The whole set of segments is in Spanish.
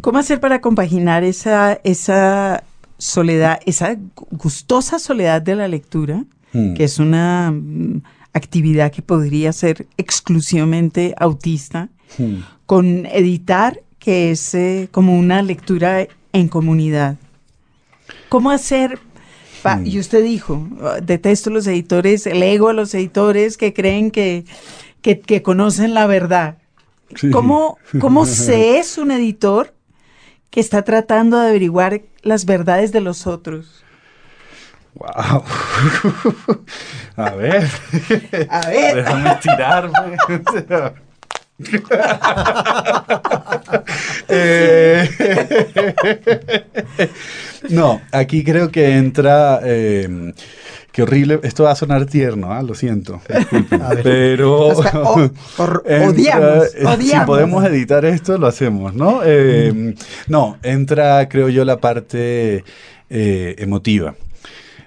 ¿Cómo hacer para compaginar esa, esa soledad, esa gustosa soledad de la lectura, Mm. que es una mm, actividad que podría ser exclusivamente autista, Mm. con editar, que es eh, como una lectura en comunidad? ¿Cómo hacer? pa- Mm. Y usted dijo, "Ah, detesto los editores, el ego a los editores que creen que, que, que conocen la verdad. Sí. ¿Cómo, ¿Cómo se es un editor que está tratando de averiguar las verdades de los otros? Wow. A ver. A ver. Déjame estirarme. Eh, no, aquí creo que entra. eh, qué horrible. Esto va a sonar tierno, ¿ah? lo siento. pero. O sea, o- o- entra- odiamos, eh, Si podemos editar esto, lo hacemos, ¿no? Eh, No, entra, creo yo, la parte eh, emotiva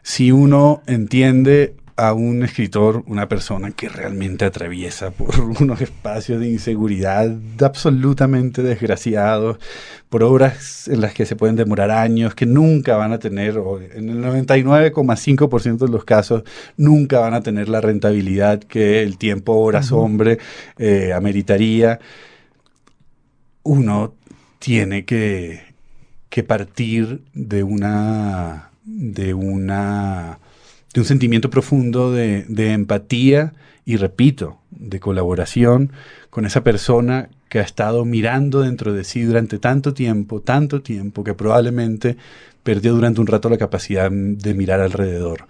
si uno entiende a un escritor, una persona que realmente atraviesa por unos espacios de inseguridad absolutamente desgraciados, por obras en las que se pueden demorar años, que nunca van a tener, o en el 99,5% de los casos, nunca van a tener la rentabilidad que el tiempo horas hombre eh, ameritaría, uno tiene que, que partir de una de una de un sentimiento profundo de, de empatía y repito, de colaboración con esa persona que ha estado mirando dentro de sí durante tanto tiempo, tanto tiempo, que probablemente perdió durante un rato la capacidad de mirar alrededor.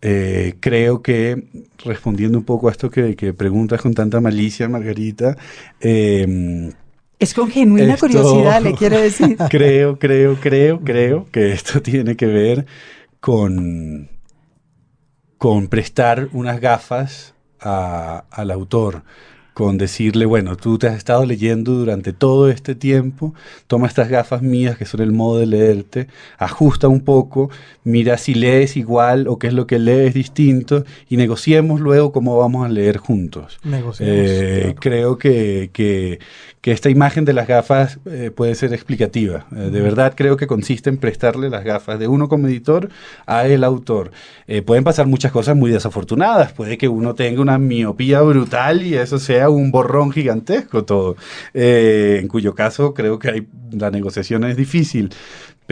Eh, creo que, respondiendo un poco a esto que, que preguntas con tanta malicia, Margarita, eh, Es con genuina Esto- curiosidad, le quiero decir. creo, creo, creo, creo que esto tiene que ver con, con prestar unas gafas a- al autor, con decirle, bueno, tú te has estado leyendo durante todo este tiempo, toma estas gafas mías que son el modo de leerte, ajusta un poco, mira si lees igual o qué es lo que lees distinto y negociemos luego cómo vamos a leer juntos. Negociamos, Eh, claro. Creo que, que- que esta imagen de las gafas eh, puede ser explicativa. Eh, de verdad creo que consiste en prestarle las gafas de uno como editor a el autor. Eh, pueden pasar muchas cosas muy desafortunadas. Puede que uno tenga una miopía brutal y eso sea un borrón gigantesco todo. En cuyo caso creo que hay, la negociación es difícil.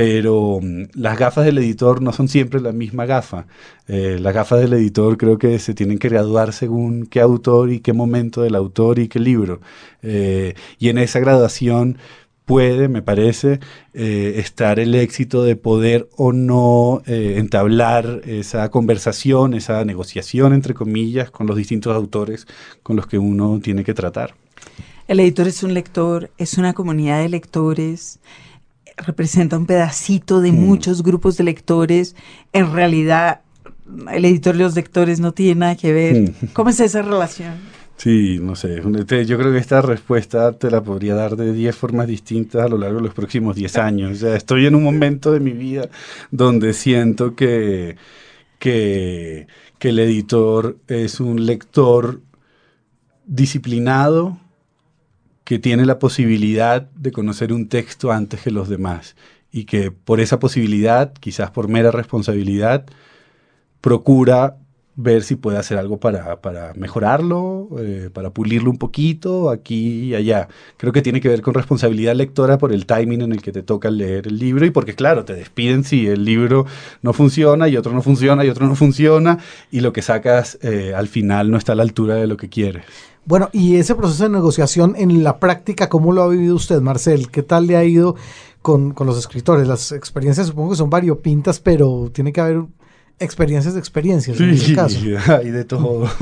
Pero mm, las gafas del editor no son siempre la misma gafa. Eh, las gafas del editor creo que se tienen que graduar según qué autor y qué momento del autor y qué libro. Eh, y en esa graduación puede, me parece, eh, estar el éxito de poder o no entablar esa conversación, esa negociación, entre comillas, con los distintos autores con los que uno tiene que tratar. El editor es un lector, es una comunidad de lectores, representa un pedacito de Mm. muchos grupos de lectores. En realidad, el editor y los lectores no tienen nada que ver. Mm. ¿Cómo es esa relación? Sí, no sé. te- Yo creo que esta respuesta te la podría dar de 10 formas distintas a lo largo de los próximos 10 años. O sea, estoy en un momento de mi vida donde siento que, que, que el editor es un lector disciplinado que tiene la posibilidad de conocer un texto antes que los demás y que por esa posibilidad, quizás por mera responsabilidad, procura ver si puede hacer algo para, para mejorarlo, eh, para pulirlo un poquito aquí y allá. Creo que tiene que ver con responsabilidad lectora por el timing en el que te toca leer el libro y porque, claro, te despiden si el libro no funciona y otro no funciona y otro no funciona y lo que sacas eh, al final no está a la altura de lo que quieres. Bueno, y ese proceso de negociación en la práctica, ¿cómo lo ha vivido usted, Marcel? ¿Qué tal le ha ido con, con los escritores? Las experiencias supongo que son variopintas, pero tiene que haber experiencias de experiencias en ese caso. hay de todo.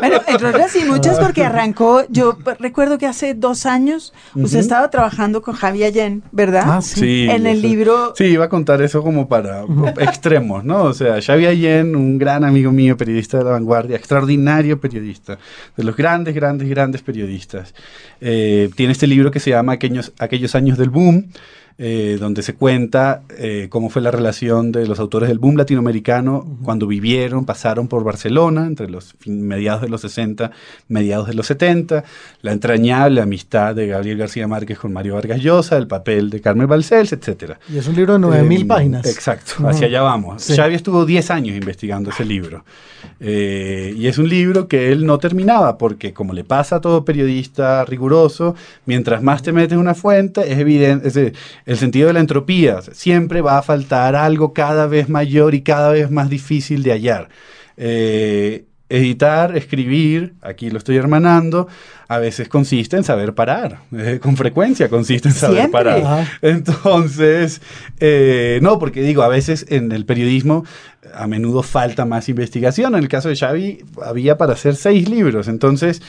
Bueno, entre otras y muchas porque arrancó, yo recuerdo que hace dos años usted Ujú. estaba trabajando con Javi Allen, ¿verdad? Ah, sí. En el eso- libro- Sí, iba a contar eso como para extremos, ¿no? O sea, Xavi Allen, un gran amigo mío, periodista de la vanguardia, extraordinario periodista, de los grandes, grandes, grandes periodistas. Eh, tiene este libro que se llama Aquellos, Aquellos años del boom. Eh, donde se cuenta eh, cómo fue la relación de los autores del boom latinoamericano cuando vivieron, pasaron por Barcelona entre los mediados de los 60, mediados de los 70, la entrañable amistad de Gabriel García Márquez con Mario Vargas Llosa, el papel de Carmen Balcells, etc. Y es un libro de 9000 páginas. Exacto, hacia allá vamos. Xavi estuvo 10 años investigando ese libro. y es un libro que él no terminaba porque como le pasa a todo periodista riguroso, mientras más te metes en una fuente, es evidente, el sentido de la entropía. Siempre va a faltar algo cada vez mayor y cada vez más difícil de hallar. Eh, editar, escribir, aquí lo estoy hermanando, a veces consiste en saber parar, eh, con frecuencia consiste en saber parar. Entonces, eh, no, porque digo, a veces en el periodismo a menudo falta más investigación. En el caso de Xavi había para hacer seis libros, entonces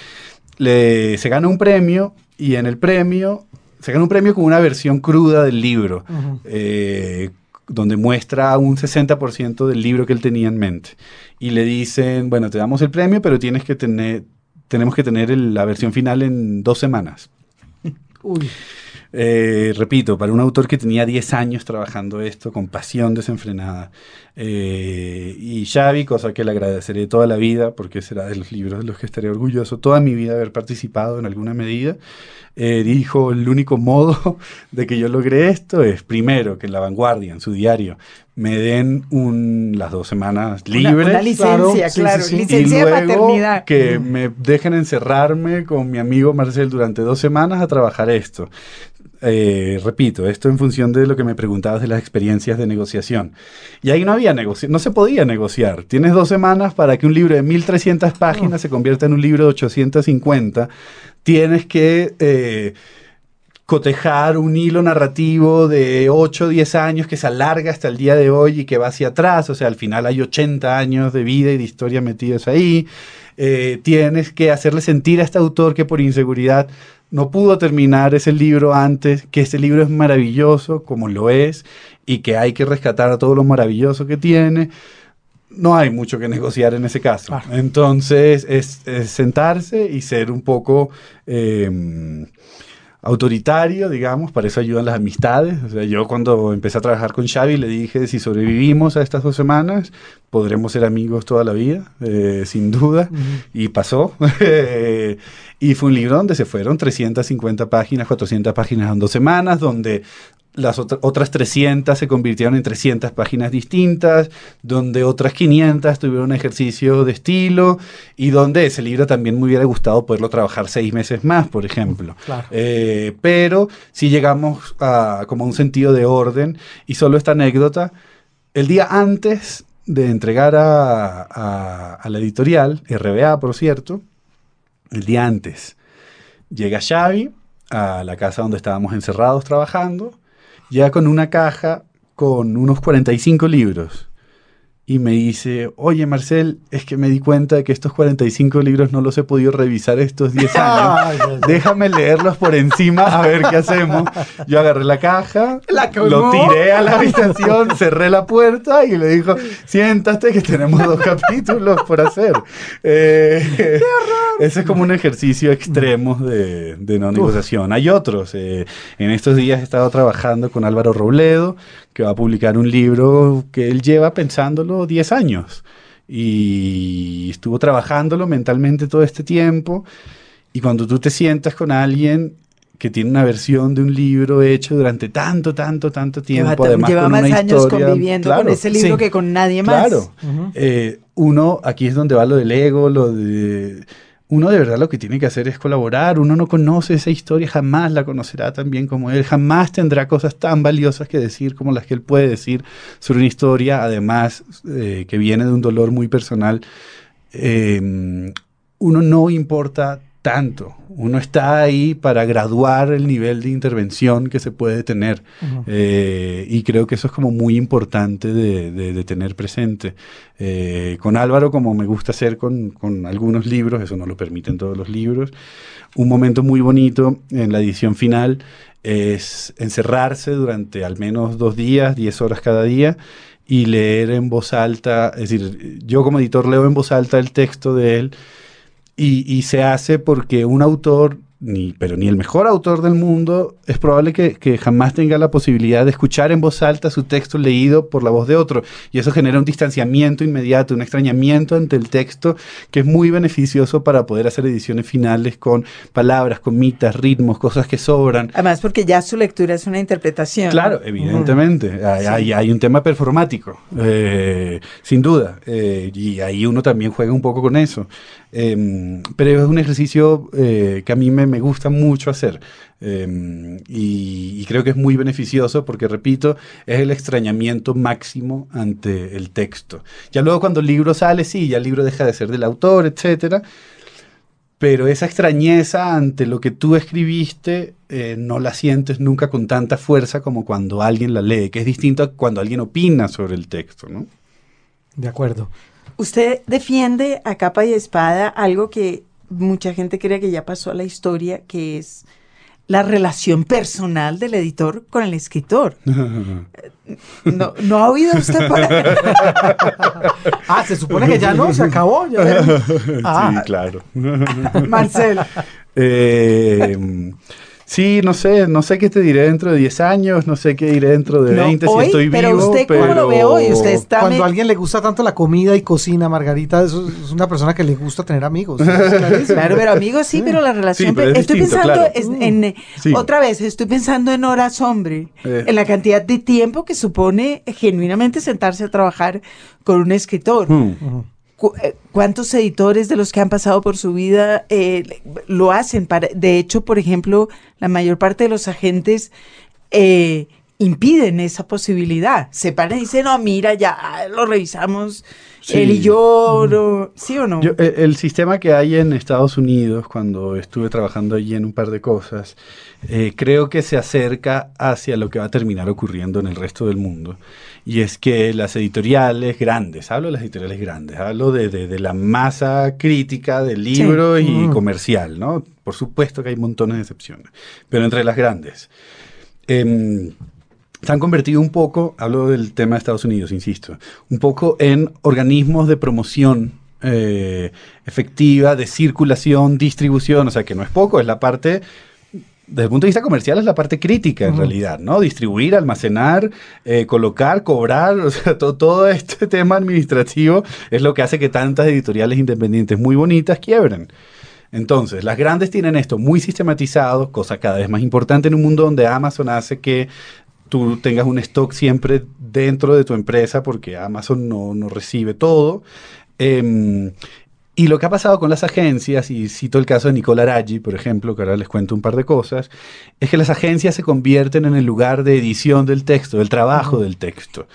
le, se gana un premio y en el premio se gana un premio con una versión cruda del libro, eh, donde muestra un 60% del libro que él tenía en mente. Y le dicen, bueno, te damos el premio, pero tienes que tener, tenemos que tener la versión final en dos semanas. Uy. Eh, repito, para un autor que tenía 10 años trabajando esto con pasión desenfrenada. Eh, y Xavi, cosa que le agradeceré toda la vida, porque será de los libros de los que estaré orgulloso toda mi vida haber participado en alguna medida, eh, dijo, el único modo de que yo logré esto es, primero, que en La Vanguardia, en su diario, me den un, las dos semanas libres. Una, licencia, claro, licencia de paternidad. Que me dejen encerrarme con mi amigo Marcel durante dos semanas a trabajar esto. Eh, repito, esto en función de lo que me preguntabas de las experiencias de negociación. Y ahí no había negociación, no se podía negociar. Tienes dos semanas para que un libro de 1300 páginas se convierta en un libro de 850. Tienes que eh, cotejar un hilo narrativo de 8 o 10 años que se alarga hasta el día de hoy y que va hacia atrás. O sea, al final hay 80 años de vida y de historia metidos ahí. Eh, tienes que hacerle sentir a este autor que por inseguridad no pudo terminar ese libro antes, que este libro es maravilloso como lo es y que hay que rescatar a todo lo maravilloso que tiene. No hay mucho que negociar en ese caso. Entonces es, sentarse y ser un poco em, autoritario, digamos, para eso ayudan las amistades. O sea, yo cuando empecé a trabajar con Xavi le dije, si sobrevivimos a estas dos semanas, podremos ser amigos toda la vida, eh, sin duda, y pasó. y fue un libro donde se fueron 350 páginas, 400 páginas en dos semanas, donde las otras 300 se convirtieron en 300 páginas distintas, donde otras 500 tuvieron un ejercicio de estilo y donde ese libro también me hubiera gustado poderlo trabajar seis meses más, por ejemplo. Eh, pero si llegamos a como un sentido de orden y solo esta anécdota, el día antes de entregar a, a la editorial, RBA por cierto, el día antes, llega Xavi a la casa donde estábamos encerrados trabajando ya con una caja con unos 45 libros. Y me dice, oye Marcel, es que me di cuenta de que estos 45 libros no los he podido revisar estos 10 años. Déjame leerlos por encima a ver qué hacemos. Yo agarré la caja, lo tiré a la habitación, cerré la puerta y le dijo, siéntate que tenemos dos capítulos por hacer. Eh, ¡Qué horror! Ese es como un ejercicio extremo de, no negociación. Hay otros. Eh, en estos días he estado trabajando con Álvaro Robledo, que va a publicar un libro que él lleva pensándolo 10 años y estuvo trabajándolo mentalmente todo este tiempo. Y cuando tú te sientas con alguien que tiene una versión de un libro hecho durante tanto, tanto, tanto tiempo, además lleva con más una años conviviendo con ese libro que con nadie más. Claro. Eh, uno, aquí es donde va lo del ego, lo de uno de verdad lo que tiene que hacer es colaborar. Uno no conoce esa historia, jamás la conocerá tan bien como él, jamás tendrá cosas tan valiosas que decir como las que él puede decir sobre una historia, además eh, que viene de un dolor muy personal. Eh, uno no importa tanto. Uno está ahí para graduar el nivel de intervención que se puede tener. Eh, y creo que eso es como muy importante de, tener presente. Eh, con Álvaro, como me gusta hacer con, algunos libros, eso no lo permiten todos los libros, un momento muy bonito en la edición final es encerrarse durante al menos dos días, diez horas cada día, y leer en voz alta, es decir, yo como editor leo en voz alta el texto de él, y, se hace porque un autor ni, pero ni el mejor autor del mundo, es probable que, que, jamás tenga la posibilidad de escuchar en voz alta su texto leído por la voz de otro. Y eso genera un distanciamiento inmediato, un extrañamiento ante el texto que es muy beneficioso para poder hacer ediciones finales con palabras, con mitas, ritmos, cosas que sobran. Además, porque ya su lectura es una interpretación. Claro, evidentemente. Uh -huh. hay, sí. hay, hay, un tema performático, eh, sin duda. Eh, y ahí uno también juega un poco con eso. Eh, pero es un ejercicio eh, que a mí me, gusta mucho hacer y, y, creo que es muy beneficioso porque, repito, es el extrañamiento máximo ante el texto. Ya luego cuando el libro sale, sí, ya el libro deja de ser del autor, etcétera. Pero esa extrañeza ante lo que tú escribiste eh, no la sientes nunca con tanta fuerza como cuando alguien la lee, que es distinto a cuando alguien opina sobre el texto, ¿no? De acuerdo. Usted defiende a capa y espada algo que mucha gente cree que ya pasó a la historia, que es la relación personal del editor con el escritor. ¿No, ¿no ha oído usted por ahí? ah, se supone que ya no, se acabó. Ya. Ah. Sí, claro. Marcel. Eh, Sí, no sé, no sé qué te diré dentro de 10 años, no sé qué diré dentro de 20 no, si estoy pero vivo. Usted, pero ¿cómo lo ve hoy? Usted está Cuando a alguien le gusta tanto la comida y cocina, Margarita, eso es una persona que le gusta tener amigos. claro, pero amigos sí, pero la relación... Sí, pero es estoy distinto, pensando claro. en, en Sí. otra vez, estoy pensando en horas hombre, Eh. en la cantidad de tiempo que supone genuinamente sentarse a trabajar con un escritor. Hmm. Eh, ¿Cuántos editores de los que han pasado por su vida eh, lo hacen? Para, de hecho, por ejemplo, la mayor parte de los agentes eh, impiden esa posibilidad. Se paran y dicen, no, mira, ya lo revisamos, Sí. él y yo, no- ¿sí o no? Yo, eh, el sistema que hay en Estados Unidos, cuando estuve trabajando allí en un par de cosas, eh, creo que se acerca hacia lo que va a terminar ocurriendo en el resto del mundo. Y es que las editoriales grandes, hablo de las editoriales grandes, hablo de, de- de la masa crítica del libro y Mm. comercial, ¿no? Por supuesto que hay montones de excepciones, pero entre las grandes. em, se han convertido un poco, hablo del tema de Estados Unidos, insisto, un poco en organismos de promoción eh, efectiva, de circulación, distribución, o sea que no es poco, es la parte, desde el punto de vista comercial, es la parte crítica en realidad, ¿no? Distribuir, almacenar, eh, colocar, cobrar, o sea, to- todo este tema administrativo es lo que hace que tantas editoriales independientes muy bonitas quiebren. Entonces, las grandes tienen esto muy sistematizado, cosa cada vez más importante en un mundo donde Amazon hace que tú tengas un stock siempre dentro de tu empresa porque Amazon no, no recibe todo. Em, y lo que ha pasado con las agencias, y cito el caso de Nicole Araggi, por ejemplo, que ahora les cuento un par de cosas, es que las agencias se convierten en el lugar de edición del texto, del trabajo del texto.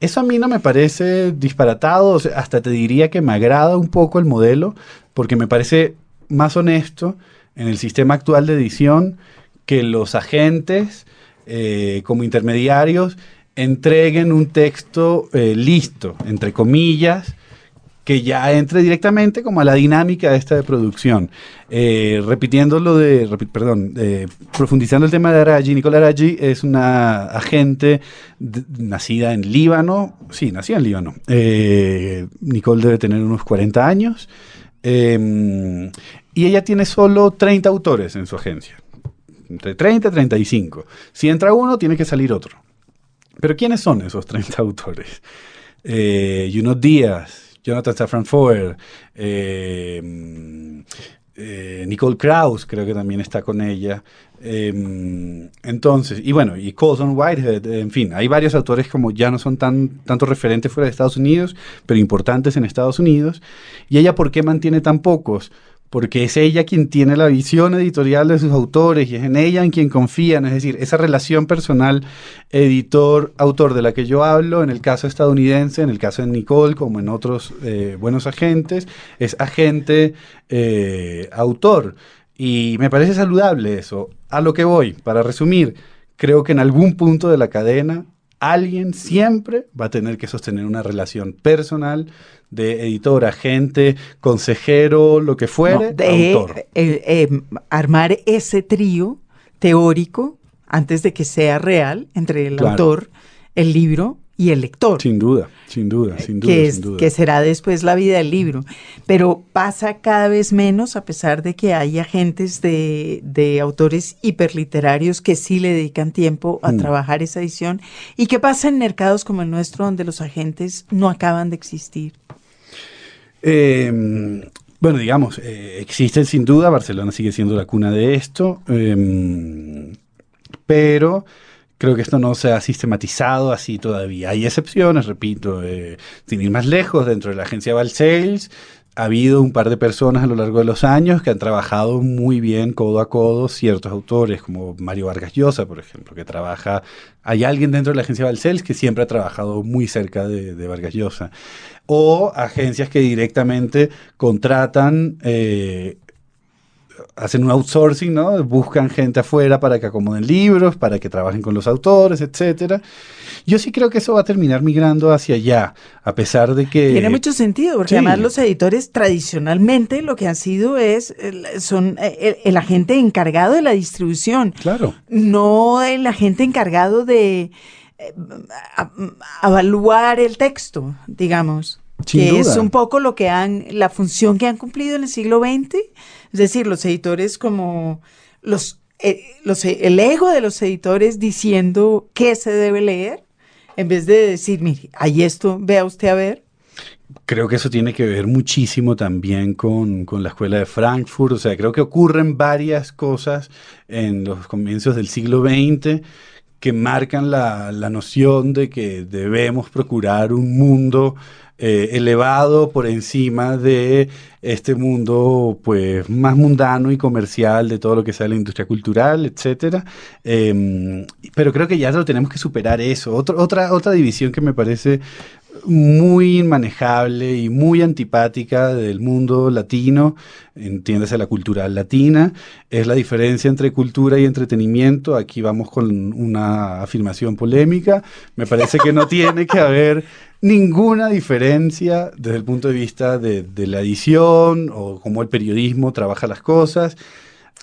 Eso a mí no me parece disparatado, o sea, hasta te diría que me agrada un poco el modelo, porque me parece más honesto en el sistema actual de edición que los agentes eh, como intermediarios entreguen un texto eh, listo, entre comillas, que ya entre directamente como a la dinámica de esta de producción. Eh, repitiendo lo de, perdón, eh, profundizando el tema de Araji, Nicole Araji es una agente nacida en Líbano, sí, nacida en Líbano. Eh, Nicole debe tener unos 40 años. eh, y ella tiene solo 30 autores en su agencia. Entre 30 y 35. Si entra uno, tiene que salir otro. Pero ¿quiénes son esos 30 autores? Eh, Junot Díaz, Jonathan Safran Foer, eh, eh, Nicole Krauss, creo que también está con ella. Eh, entonces, y bueno, y Colson Whitehead, en fin, hay varios autores como ya no son tan tanto referentes fuera de Estados Unidos, pero importantes en Estados Unidos. ¿Y ella por qué mantiene tan pocos? Porque es ella quien tiene la visión editorial de sus autores y es en ella en quien confían. Es decir, esa relación personal editor-autor de la que yo hablo, en el caso estadounidense, en el caso de Nicole, como en otros eh, buenos agentes, es agente-autor. y me parece saludable eso. A lo que voy, para resumir, creo que en algún punto de la cadena alguien siempre va a tener que sostener una relación personal de editor, agente, consejero, lo que fuere, No, de, autor. eh, eh, armar ese trío teórico antes de que sea real entre el Claro. autor, el libro y el lector. Sin duda, sin duda, sin duda. Que, sin duda. que será después la vida del libro. Pero pasa cada vez menos a pesar de que hay agentes de, de autores hiperliterarios que sí le dedican tiempo a Mm. trabajar esa edición. ¿Y qué pasa en mercados como el nuestro donde los agentes no acaban de existir? Eh, bueno, digamos, eh, existen sin duda, Barcelona sigue siendo la cuna de esto, eh, pero creo que esto no se ha sistematizado así todavía. Hay excepciones, repito, eh, sin ir más lejos, dentro de la agencia Valsales ha habido un par de personas a lo largo de los años que han trabajado muy bien codo a codo ciertos autores, como Mario Vargas Llosa, por ejemplo, que trabaja... Hay alguien dentro de la agencia Valsales que siempre ha trabajado muy cerca de, de Vargas Llosa. O agencias que directamente contratan... eh, hacen un outsourcing, ¿no? Buscan gente afuera para que acomoden libros, para que trabajen con los autores, etcétera. Yo sí creo que eso va a terminar migrando hacia allá, a pesar de que... Tiene mucho sentido, porque sí. además los editores tradicionalmente lo que han sido es, el- son eh, el, el agente encargado de la distribución, Claro. no el agente encargado de eh, evaluar el texto, digamos. Sin que es un poco lo que han, la función que han cumplido en el siglo XX, es decir, los editores como los, eh, los el ego de los editores diciendo qué se debe leer, en vez de decir, mire, hay esto, vea usted a ver. Creo que eso tiene que ver muchísimo también con, con la escuela de Frankfurt. O sea, creo que ocurren varias cosas en los comienzos del siglo XX que marcan la, la noción de que debemos procurar un mundo eh, elevado por encima de este mundo pues más mundano y comercial de todo lo que sea la industria cultural, etcétera. Eh, pero creo que ya lo tenemos que superar eso. Otra, otra división que me parece muy inmanejable y muy antipática del mundo latino, entiéndase la cultura latina, es la diferencia entre cultura y entretenimiento. Aquí vamos con una afirmación polémica. Me parece que no tiene que haber ninguna diferencia desde el punto de vista de, de la edición o cómo el periodismo trabaja las cosas.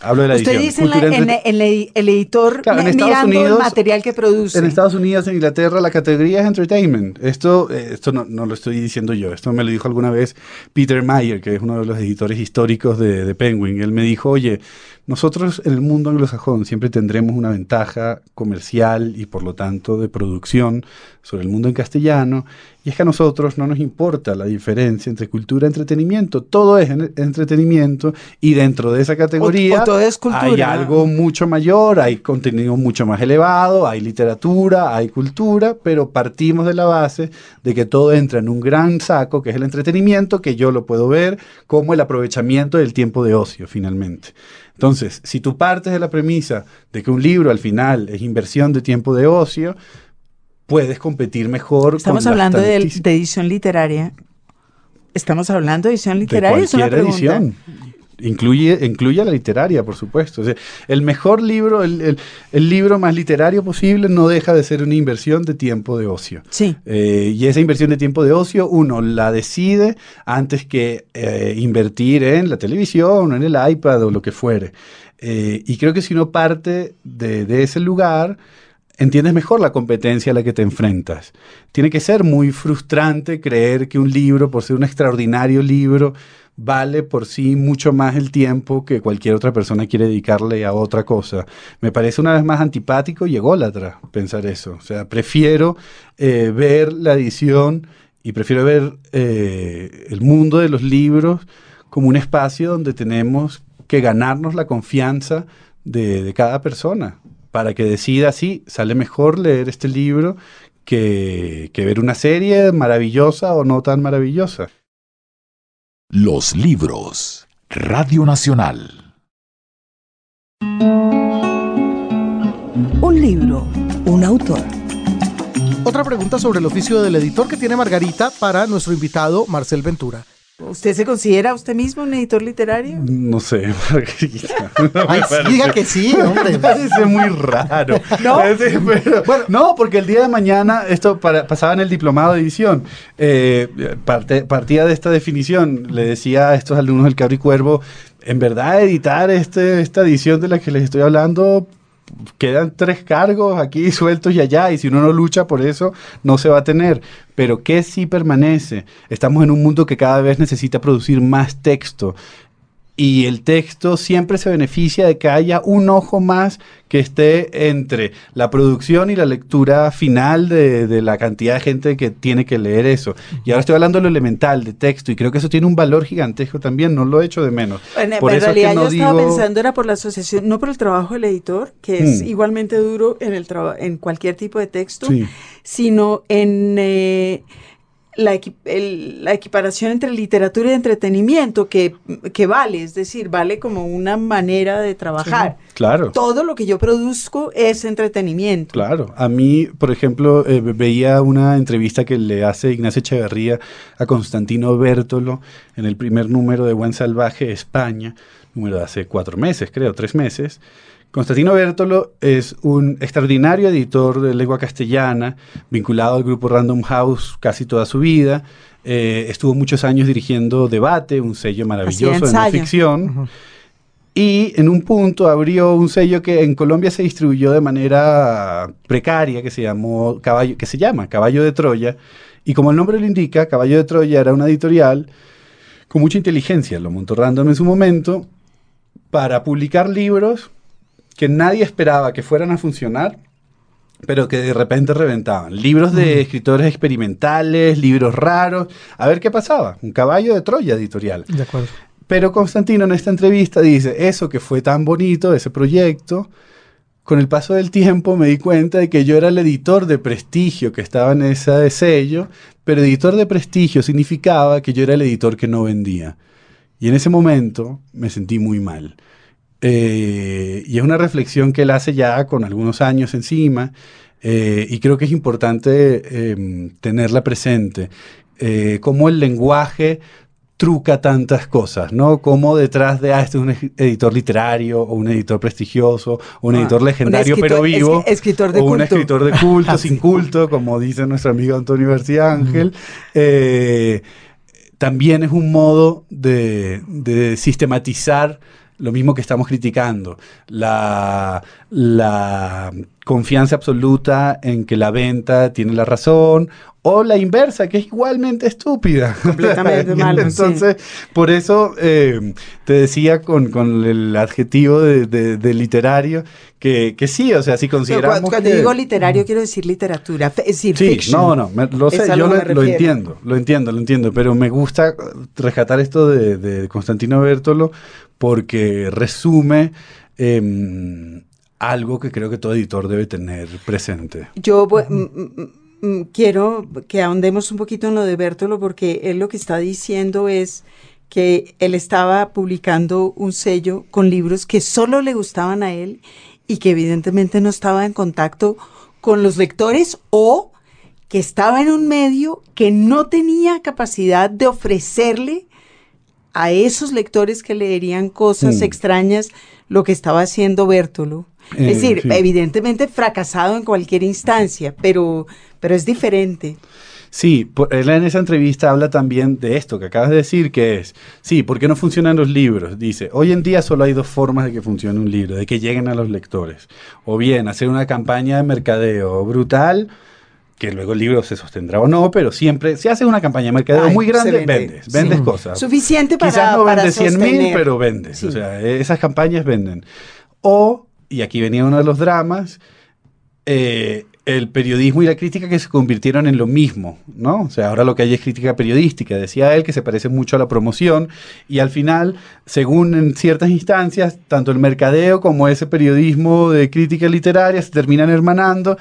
Hablo de la Usted edición. dice en la- Cultura en entre- el, editor Claro, en mirando Unidos- el material que produce. En Estados Unidos, en Inglaterra, la categoría es entertainment. Esto, eh, esto no, no lo estoy diciendo yo. Esto me lo dijo alguna vez Peter Mayer, que es uno de los editores históricos de, de Penguin. Él me dijo, oye, nosotros en el mundo anglosajón siempre tendremos una ventaja comercial y por lo tanto de producción sobre el mundo en castellano. Y es que a nosotros no nos importa la diferencia entre cultura y entretenimiento. Todo es en- entretenimiento y dentro de esa categoría o es hay algo mucho mayor, hay contenido mucho más elevado, hay literatura, hay cultura, pero partimos de la base de que todo entra en un gran saco que es el entretenimiento, que yo lo puedo ver como el aprovechamiento del tiempo de ocio finalmente. Entonces, si tú partes de la premisa de que un libro al final es inversión de tiempo de ocio, puedes competir mejor. Estamos con hablando de, de edición literaria. Estamos hablando de edición de literaria. es una cualquier pregunta. edición. Incluye, incluye la literaria, por supuesto. O sea, el mejor libro, el, el- el libro más literario posible, no deja de ser una inversión de tiempo de ocio. Sí. Eh, y esa inversión de tiempo de ocio, uno la decide antes que eh, invertir en la televisión o en el iPad o lo que fuere. Eh, y creo que si uno parte de, de ese lugar, entiendes mejor la competencia a la que te enfrentas. Tiene que ser muy frustrante creer que un libro, por ser un extraordinario libro, vale por sí mucho más el tiempo que cualquier otra persona quiere dedicarle a otra cosa. Me parece una vez más antipático y ególatra pensar eso. O sea, prefiero eh, ver la edición y prefiero ver eh, el mundo de los libros como un espacio donde tenemos que ganarnos la confianza de, cada persona para que decida si sale mejor leer este libro que, que ver una serie maravillosa o no tan maravillosa. Los libros. Radio Nacional. Un libro, un autor. Otra pregunta sobre el oficio del editor que tiene Margarita para nuestro invitado Marcel Ventura. ¿Usted se considera usted mismo un editor literario? No sé, Margarita. No Ay, parece- diga que sí, hombre. Me parece muy raro. ¿No? Sí, pero- no, porque el día de mañana esto para- pasaba en el diplomado de edición. Eh, parte- partía de esta definición. Le decía a estos alumnos del Cabri Cuervo, en verdad editar este, esta edición de la que les estoy hablando quedan tres cargos aquí sueltos y allá, y si uno no lucha por eso, no se va a tener. Pero ¿qué sí permanece? Estamos en un mundo que cada vez necesita producir más texto y el texto siempre se beneficia de que haya un ojo más que esté entre la producción y la lectura final de, la cantidad de gente que tiene que leer eso. Y ahora estoy hablando de lo elemental, de texto, y creo que eso tiene un valor gigantesco también, no lo he hecho de menos. En, por en realidad yo estaba pensando era por la asociación, no por el trabajo del editor, que es mm. igualmente duro en, el en cualquier tipo de texto, sino en... Eh, la, la, equiparación entre literatura y entretenimiento que, vale, es decir, vale como una manera de trabajar. claro. Todo lo que yo produzco es entretenimiento. Claro. A mí, por ejemplo, eh, veía una entrevista que le hace Ignacio Echeverría a Constantino Bertolo en el primer número de Buen Salvaje España, número de hace cuatro meses, creo, tres meses. Constantino Bertolo es un extraordinario editor de lengua castellana, vinculado al grupo Random House casi toda su vida. Eh, estuvo muchos años dirigiendo Debate, un sello maravilloso de no ficción. Y en un punto abrió un sello que en Colombia se distribuyó de manera precaria, que se, llamó Caballo, que se llama Caballo de Troya. Y como el nombre lo indica, Caballo de Troya era una editorial con mucha inteligencia, lo montó Random en su momento, para publicar libros que nadie esperaba que fueran a funcionar, pero que de repente reventaban. Libros de escritores experimentales, libros raros. A ver qué pasaba. Un caballo de Troya editorial. De acuerdo. Pero Constantino en esta entrevista dice, eso que fue tan bonito, ese proyecto, con el paso del tiempo me di cuenta de que yo era el editor de prestigio que estaba en ese sello, pero editor de prestigio significaba que yo era el editor que no vendía. Y en ese momento me sentí muy mal. Eh, y es una reflexión que él hace ya con algunos años encima, eh, y creo que es importante em, tenerla presente. Eh, cómo el lenguaje truca tantas cosas, ¿no? Como detrás de, ah, este es un editor literario, o un editor prestigioso, o un ah, editor legendario pero vivo, escritor de o un escritor de culto, sin culto, como dice nuestro amigo Antonio García Ángel, también es un modo de, de sistematizar lo mismo que estamos criticando, la, la confianza absoluta en que la venta tiene la razón, o la inversa, que es igualmente estúpida. Completamente mal. Entonces, por eso eh, te decía con, el adjetivo de, literario que, sí, o sea, si consideramos. cuando, digo literario, quiero decir literatura, es decir, sí, No, no, lo sé, yo lo, entiendo, lo entiendo, lo entiendo, pero me gusta rescatar esto de, Constantino Bertolo porque resume. Em, algo que creo que todo editor debe tener presente. Yo quiero que ahondemos un poquito en lo de Bertolo porque él lo que está diciendo es que él estaba publicando un sello con libros que solo le gustaban a él y que evidentemente no estaba en contacto con los lectores o que estaba en un medio que no tenía capacidad de ofrecerle a esos lectores que leerían cosas mm. extrañas lo que estaba haciendo Bertolo es eh, decir, evidentemente fracasado en cualquier instancia, pero, pero es diferente. Sí, él en esa entrevista habla también de esto que acabas de decir, que es, sí, ¿por qué no funcionan los libros? Dice, hoy en día solo hay dos formas de que funcione un libro, de que lleguen a los lectores. O bien hacer una campaña de mercadeo brutal, que luego el libro se sostendrá o no, pero siempre, si haces una campaña de mercadeo muy grande, vendes, vendes cosas. Suficiente para Quizás no vendes 100 mil, pero vendes. O sea, esas campañas venden. O y aquí venía uno de los dramas, eh, el periodismo y la crítica que se convirtieron en lo mismo, ¿no? O sea, ahora lo que hay es crítica periodística, decía él, que se parece mucho a la promoción, y al final, según en ciertas instancias, tanto el mercadeo como ese periodismo de crítica literaria se terminan hermanando,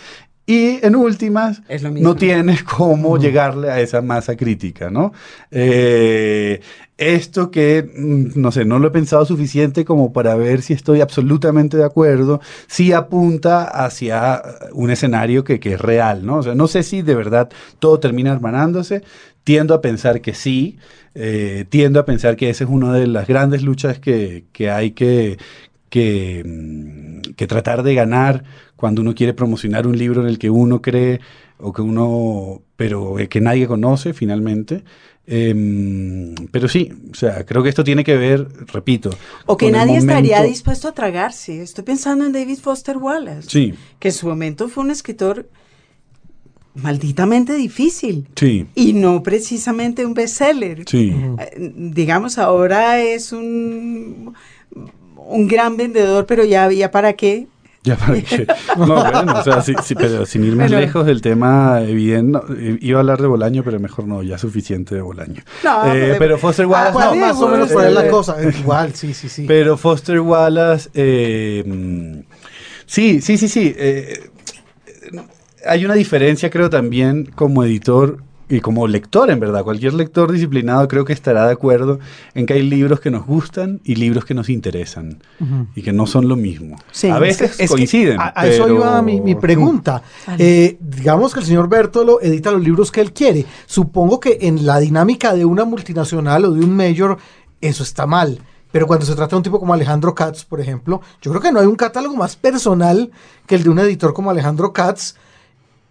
y en últimas, no tienes cómo llegarle a esa masa crítica, ¿no? Eh, esto que, mm, no sé, no lo he pensado suficiente como para ver si estoy absolutamente de acuerdo, sí apunta hacia un escenario que, es real, ¿no? O sea, no sé si de verdad todo termina hermanándose, tiendo a pensar que sí, eh, tiendo a pensar que esa es una de las grandes luchas que, hay que, que, mm, que tratar de ganar cuando uno quiere promocionar un libro en el que uno cree o que uno, pero eh, que nadie conoce finalmente. Em, pero sí, o sea, creo que esto tiene que ver, repito. O que nadie estaría dispuesto a tragarse. Estoy pensando en David Foster Wallace, Sí, que en su momento fue un escritor malditamente difícil sí, y no precisamente un bestseller. sí. Eh, digamos, ahora es un, un gran vendedor, pero ya, ya para qué. Ya para qué. No, bueno, o sea, sí, sí, pero sin ir más Pero- lejos del tema, evidente, no, eh, iba a hablar de Bolaño, pero mejor no, ya suficiente de Bolaño. No, Eh, pero- pero Foster Ah, Wallace, bueno, no, más o menos por ahí la eh, cosa. Igual, sí, sí, sí. Pero Foster Wallace, eh, sí, sí, sí, sí. eh, eh, hay una diferencia, creo, también como editor y como lector, en verdad. Cualquier lector disciplinado creo que estará de acuerdo en que hay libros que nos gustan y libros que nos interesan y que no son lo mismo. Sí. a veces Es que coinciden. a, a eso iba mi, mi pregunta. Eh, digamos que el señor Bertolo edita los libros que él quiere. Supongo que en la dinámica de una multinacional o de un mayor, eso está mal. Pero cuando se trata de un tipo como Alejandro Katz, por ejemplo, yo creo que no hay un catálogo más personal que el de un editor como Alejandro Katz.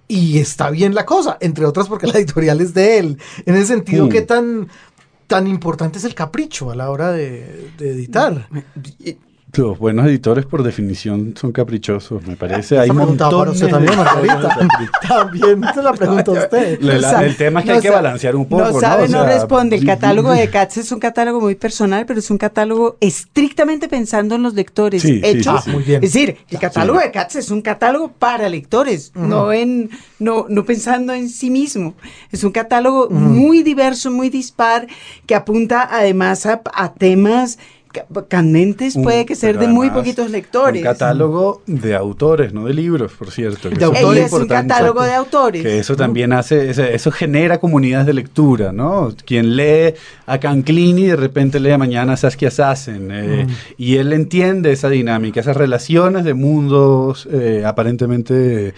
Y está bien la cosa, entre otras porque la editorial es de él. En ese sentido, Hmm. ¿qué tan, tan importante es el capricho a la hora de, de editar? Los buenos editores, por definición, son caprichosos, me parece. Hay usted montones también, también se la pregunta a usted. La- la- el tema es que hay que balancear un poco, No ¿no? sabe, no, responde. El sí, catálogo de Katz es un catálogo muy personal, pero es un catálogo estrictamente pensando en los lectores. Sí, sí, hecho, sí, sí. Ah, muy bien. Es decir, el catálogo Sí. de Katz es un catálogo para lectores, no en no, no pensando en sí mismo. Es un catálogo muy diverso, muy dispar, que apunta además a, a temas candentes, Un- puede que ser de muy poquitos lectores. Un catálogo de autores, no de libros, por cierto. De autores, es un catálogo de autores. Que eso también hace, eso, genera comunidades de lectura, ¿no? Quien lee a Canclini de repente lee mañana a Saskia Sassen. eh, Y él entiende esa dinámica, esas relaciones de mundos eh, aparentemente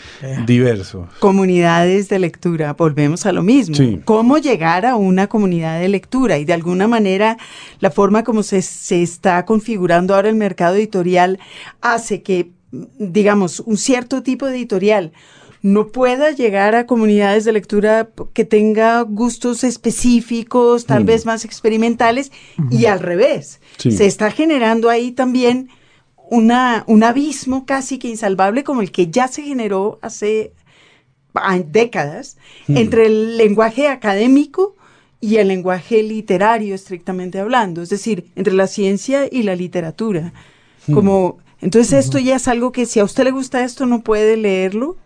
diversos. comunidades de lectura, volvemos a lo mismo. Sí. ¿Cómo llegar a una comunidad de lectura? Y de alguna manera la forma como se, se está configurando ahora el mercado editorial hace que, digamos, un cierto tipo de editorial no pueda llegar a comunidades de lectura que tenga gustos específicos, tal Mm. vez más experimentales, y al revés. Sí. Se está generando ahí también una, un abismo casi que insalvable como el que ya se generó hace décadas Hmm. entre el lenguaje académico y el lenguaje literario, estrictamente hablando, es decir, entre la ciencia y la literatura. Hmm. Como, entonces esto ya es algo que si a usted le gusta esto, no puede leerlo,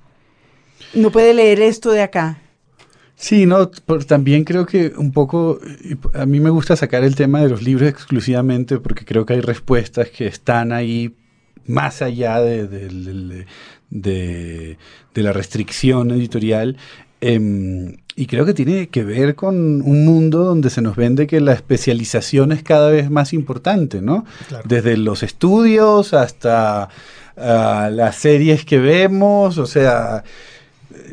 no puede leer esto de acá. Sí, no, por- también creo que un poco, p- a mí me gusta sacar el tema de los libros exclusivamente porque creo que hay respuestas que están ahí más allá de, de- de- de- de la restricción editorial. em, y creo que tiene que ver con un mundo donde se nos vende que la especialización es cada vez más importante, ¿no? Claro. Desde los estudios hasta ah, las series que vemos, o sea,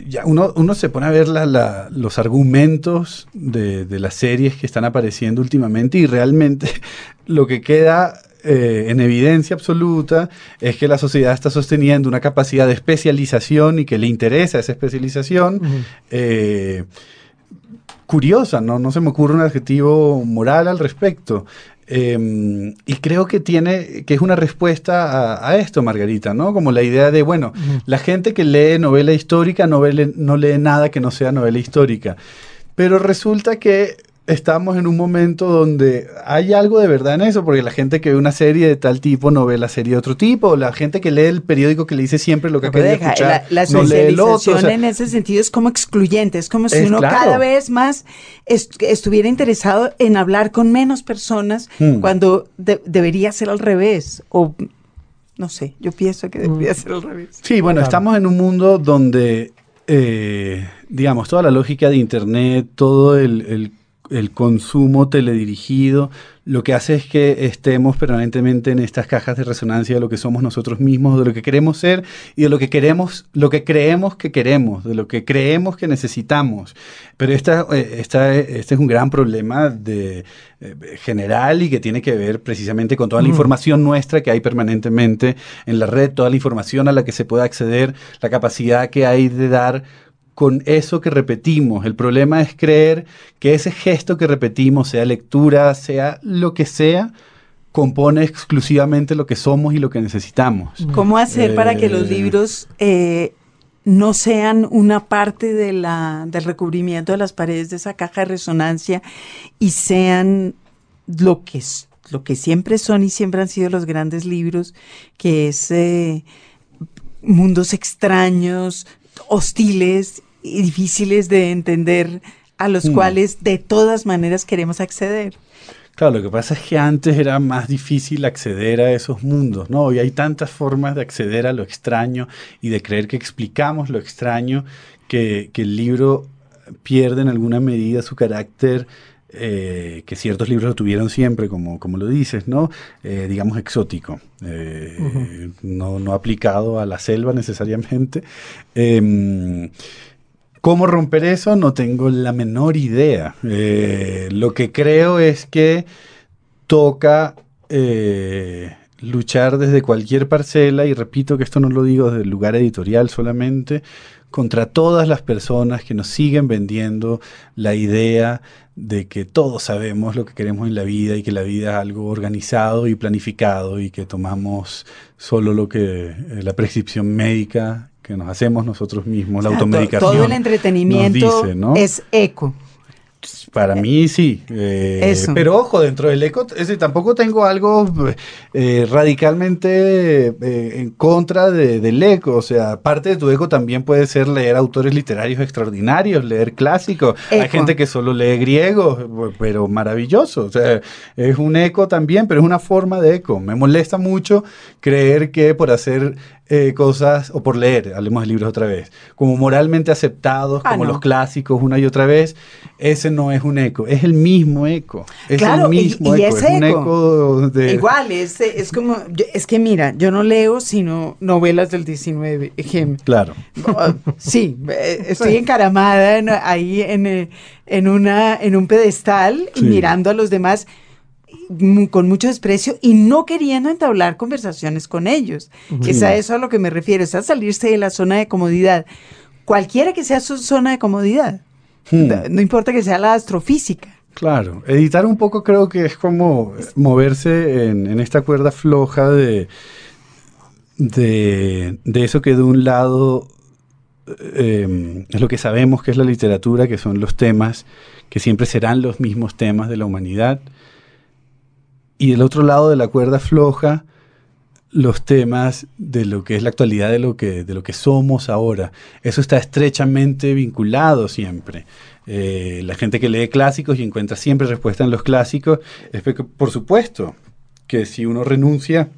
ya uno, uno se pone a ver la- la- los argumentos de, de las series que están apareciendo últimamente y realmente lo que queda eh, en evidencia absoluta es que la sociedad está sosteniendo una capacidad de especialización y que le interesa esa especialización. Eh, curiosa, ¿no? No se me ocurre un adjetivo moral al respecto. Eh, y creo que tiene, que es una respuesta a, a esto, Margarita, ¿no? Como la idea de, bueno, la gente que lee novela histórica no, ve- no lee nada que no sea novela histórica. Pero resulta que estamos en un momento donde hay algo de verdad en eso, porque la gente que ve una serie de tal tipo no ve la serie de otro tipo, o la gente que lee el periódico que le dice siempre lo que querido deja, escuchar, la, la no lee el otro. o socialización sea, en ese sentido es como excluyente, es como si Es uno claro. cada vez más est- estuviera interesado en hablar con menos personas Hmm. cuando de- debería ser al revés, o no sé, yo pienso que debería ser al revés. Sí, bueno, Claro. estamos en un mundo donde, eh, digamos, toda la lógica de Internet, todo el, el- el consumo teledirigido lo que hace es que estemos permanentemente en estas cajas de resonancia de lo que somos nosotros mismos, de lo que queremos ser y de lo que queremos, lo que creemos que queremos, de lo que creemos que necesitamos. Pero esta, eh, esta, este es un gran problema de, eh, general y que tiene que ver precisamente con toda la información nuestra que hay permanentemente en la red, toda la información a la que se puede acceder, la capacidad que hay de dar con eso que repetimos. El problema es creer que ese gesto que repetimos, sea lectura, sea lo que sea, compone exclusivamente lo que somos y lo que necesitamos. ¿Cómo hacer para que los Eh, libros eh, no sean una parte de la, del recubrimiento de las paredes de esa caja de resonancia y sean lo que, lo que siempre son y siempre han sido los grandes libros, que es eh, mundos extraños, hostiles y difíciles de entender, a los Mm. cuales de todas maneras queremos acceder? Claro, lo que pasa es que antes era más difícil acceder a esos mundos, ¿no? Hoy hay tantas formas de acceder a lo extraño y de creer que explicamos lo extraño que, que el libro pierde en alguna medida su carácter eh, que ciertos libros lo tuvieron siempre, como, como lo dices, ¿no? Eh, digamos exótico, eh, no, no aplicado a la selva necesariamente. Em, ¿Cómo romper eso? No tengo la menor idea. Lo que creo es que toca eh, luchar desde cualquier parcela, y repito que esto no lo digo desde el lugar editorial solamente, contra todas las personas que nos siguen vendiendo la idea de que todos sabemos lo que queremos en la vida y que la vida es algo organizado y planificado y que tomamos solo lo que eh, la prescripción médica que nos hacemos nosotros mismos, la O sea, to- automedicación. Todo el entretenimiento dice, ¿no? es eco. Para mí sí. eh, Eso. Pero ojo, dentro del eco, es decir, tampoco tengo algo eh, radicalmente eh, en contra de- del eco. O sea, parte de tu eco también puede ser leer autores literarios extraordinarios, leer clásicos. Hay gente que solo lee griego, pero maravilloso. O sea, es un eco también, pero es una forma de eco. Me molesta mucho creer que por hacer eh, cosas, o por leer, hablemos de libros otra vez, como moralmente aceptados, Ah, como no. los clásicos una y otra vez, ese no es un eco, es el mismo eco. Es Claro, el y- mismo y eco, es es un eco. de... Igual, es, es como, es que mira, yo no leo sino novelas del 19. ejem. Claro. Sí, eh, estoy encaramada en- ahí en, eh, en, una, en un pedestal y Sí. mirando a los demás con mucho desprecio y no queriendo entablar conversaciones con ellos. Es a eso a lo que me refiero, es a salirse de la zona de comodidad. Cualquiera que sea su zona de comodidad, Hmm. no importa que sea la astrofísica. Claro, editar un poco creo que es como moverse en, en esta cuerda floja de, de, de eso que de un lado eh, es lo que sabemos que es la literatura, que son los temas que siempre serán los mismos temas de la humanidad, y del otro lado de la cuerda floja los temas de lo que es la actualidad de lo que, de lo que somos ahora. Eso está estrechamente vinculado siempre. Eh, la gente que lee clásicos y encuentra siempre respuesta en los clásicos, es porque, por supuesto que si uno renuncia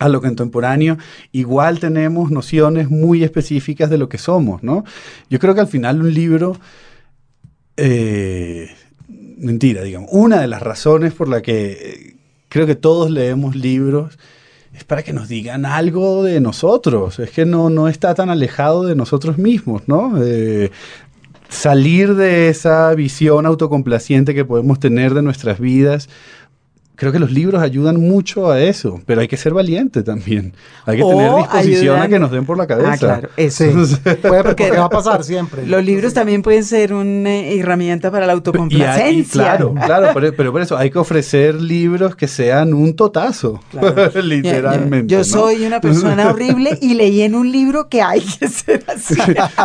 a lo contemporáneo, igual tenemos nociones muy específicas de lo que somos, ¿no? Yo creo que al final un libro, eh, mentira, digamos, una de las razones por la que creo que todos leemos libros es para que nos digan algo de nosotros. Es que no, no está tan alejado de nosotros mismos, ¿no? Eh, salir de esa visión autocomplaciente que podemos tener de nuestras vidas. Creo que los libros ayudan mucho a eso, pero hay que ser valiente también. Hay que O tener disposición ayudan- a que nos den por la cabeza. Ah, claro, eso. Sí, puede, porque va a pasar siempre. Los libros también pueden ser una herramienta para la Y hay- autocomplacencia. claro, claro, pero, pero por eso hay que ofrecer libros que sean un totazo, Claro. literalmente. Yo, yo ¿no? soy una persona horrible y leí en un libro que hay que ser así.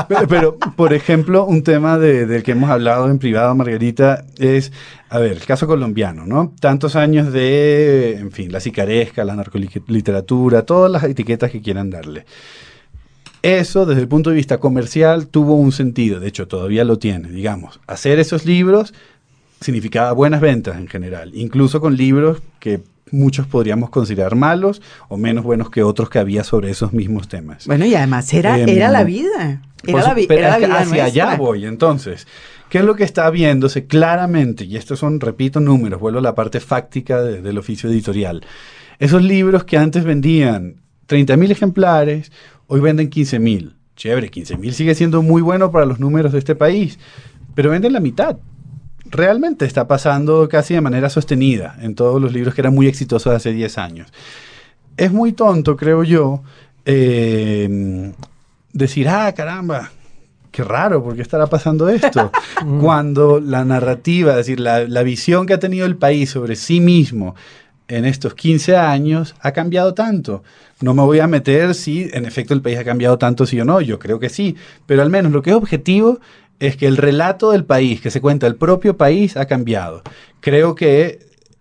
pero, pero, por ejemplo, un tema de- del que hemos hablado en privado, Margarita, es, a ver, el caso colombiano, ¿no? Tantos años de, en fin, la sicaresca, la narcoliteratura, todas las etiquetas que quieran darle. Eso, desde el punto de vista comercial, tuvo un sentido, de hecho, todavía lo tiene, digamos. Hacer esos libros significaba buenas ventas en general, incluso con libros que muchos podríamos considerar malos o menos buenos que otros que había sobre esos mismos temas. Bueno, y además era, Em, era la vida. Era la, vi- era la vida hacia allá voy. Entonces, ¿qué es lo que está viéndose claramente? Y estos son, repito, números, vuelvo a la parte fáctica de- del oficio editorial. Esos libros que antes vendían 30.000 ejemplares, hoy venden 15.000. Chévere, 15.000 sigue siendo muy bueno para los números de este país, pero venden la mitad. Realmente está pasando casi de manera sostenida en todos los libros que eran muy exitosos hace 10 años. Es muy tonto, creo yo, eh, decir, ah, caramba, qué raro, ¿por qué estará pasando esto? Cuando la narrativa, es decir, la, la visión que ha tenido el país sobre sí mismo en estos 15 años ha cambiado tanto. No me voy a meter si en efecto el país ha cambiado tanto, sí o no, yo creo que sí, pero al menos lo que es objetivo es que el relato del país, que se cuenta el propio país, ha cambiado. Creo que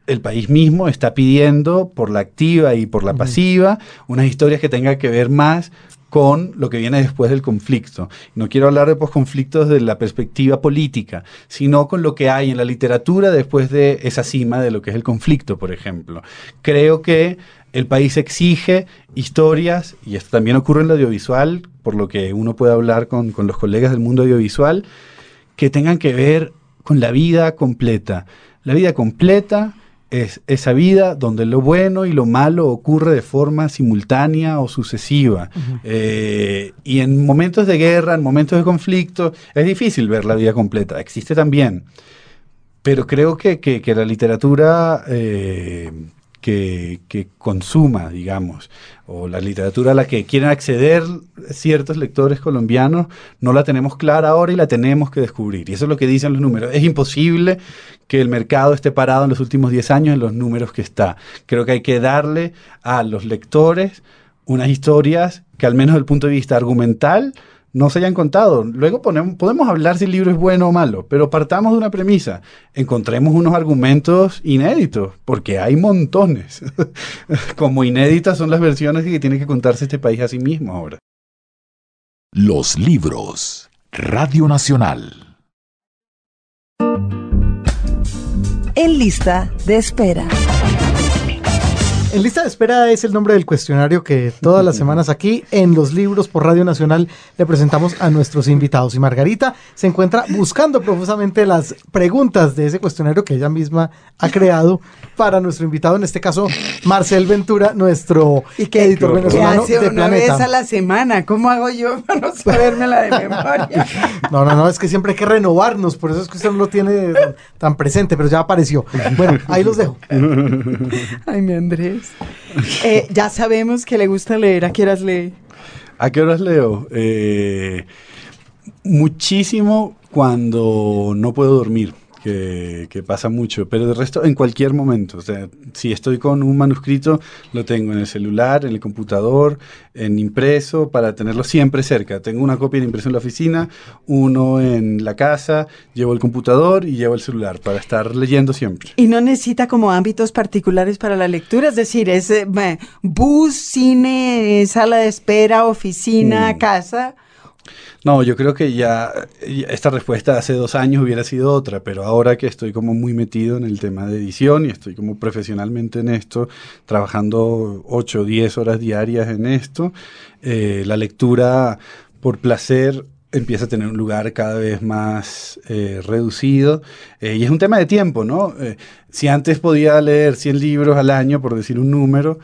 el país mismo está pidiendo por la activa y por la pasiva unas historias que tengan que ver más con lo que viene después del conflicto. No quiero hablar de posconflictos desde la perspectiva política, sino con lo que hay en la literatura después de esa cima de lo que es el conflicto, por ejemplo. Creo que el país exige historias, y esto también ocurre en lo audiovisual, por lo que uno puede hablar con, con los colegas del mundo audiovisual, que tengan que ver con la vida completa. La vida completa es esa vida donde lo bueno y lo malo ocurre de forma simultánea o sucesiva. Eh, y en momentos de guerra, en momentos de conflicto, es difícil ver la vida completa. Existe también. Pero creo que, que- que la literatura eh, que, consuma, digamos, o la literatura a la que quieren acceder ciertos lectores colombianos, no la tenemos clara ahora y la tenemos que descubrir. Y eso es lo que dicen los números. Es imposible que el mercado esté parado en los últimos 10 años en los números que está. Creo que hay que darle a los lectores unas historias que al menos desde el punto de vista argumental no se hayan contado. Luego ponemos- podemos hablar si el libro es bueno o malo, pero partamos de una premisa. Encontremos unos argumentos inéditos, porque hay montones. Como inéditas son las versiones que tiene que contarse este país a sí mismo ahora. Los libros. Radio Nacional. En lista de espera. En lista de espera es el nombre del cuestionario que todas las semanas aquí en los libros por Radio Nacional le presentamos a nuestros invitados. Y Margarita se encuentra buscando profusamente las preguntas de ese cuestionario que ella misma ha creado para nuestro invitado, en este caso Marcel Ventura, nuestro editor Que venezolano hace de una vez a la semana. ¿Cómo hago yo para no sabérmela de memoria? No, no, no, es que siempre hay que renovarnos, por eso es que usted no lo tiene tan, tan presente, pero ya apareció. Bueno, ahí los dejo. Ay, mi Andrés. Eh, ya sabemos que le gusta leer. ¿A qué horas lee? ¿A qué horas leo? Eh, muchísimo cuando no puedo dormir, que, que pasa mucho, pero de resto en cualquier momento. O sea, si estoy con un manuscrito, lo tengo en el celular, en el computador, en impreso, para tenerlo siempre cerca. Tengo una copia de impreso en la oficina, uno en la casa, llevo el computador y llevo el celular para estar leyendo siempre. Y no necesita como ámbitos particulares para la lectura, es decir, es eh, bus, cine, sala de espera, oficina, Mm. casa. No, yo creo que ya esta respuesta hace dos años hubiera sido otra, pero ahora que estoy como muy metido en el tema de edición y estoy como profesionalmente en esto, trabajando 8 o 10 horas diarias en esto, eh, la lectura por placer empieza a tener un lugar cada vez más eh, reducido eh, y es un tema de tiempo, ¿no? Si antes podía leer 100 libros al año, por decir un número,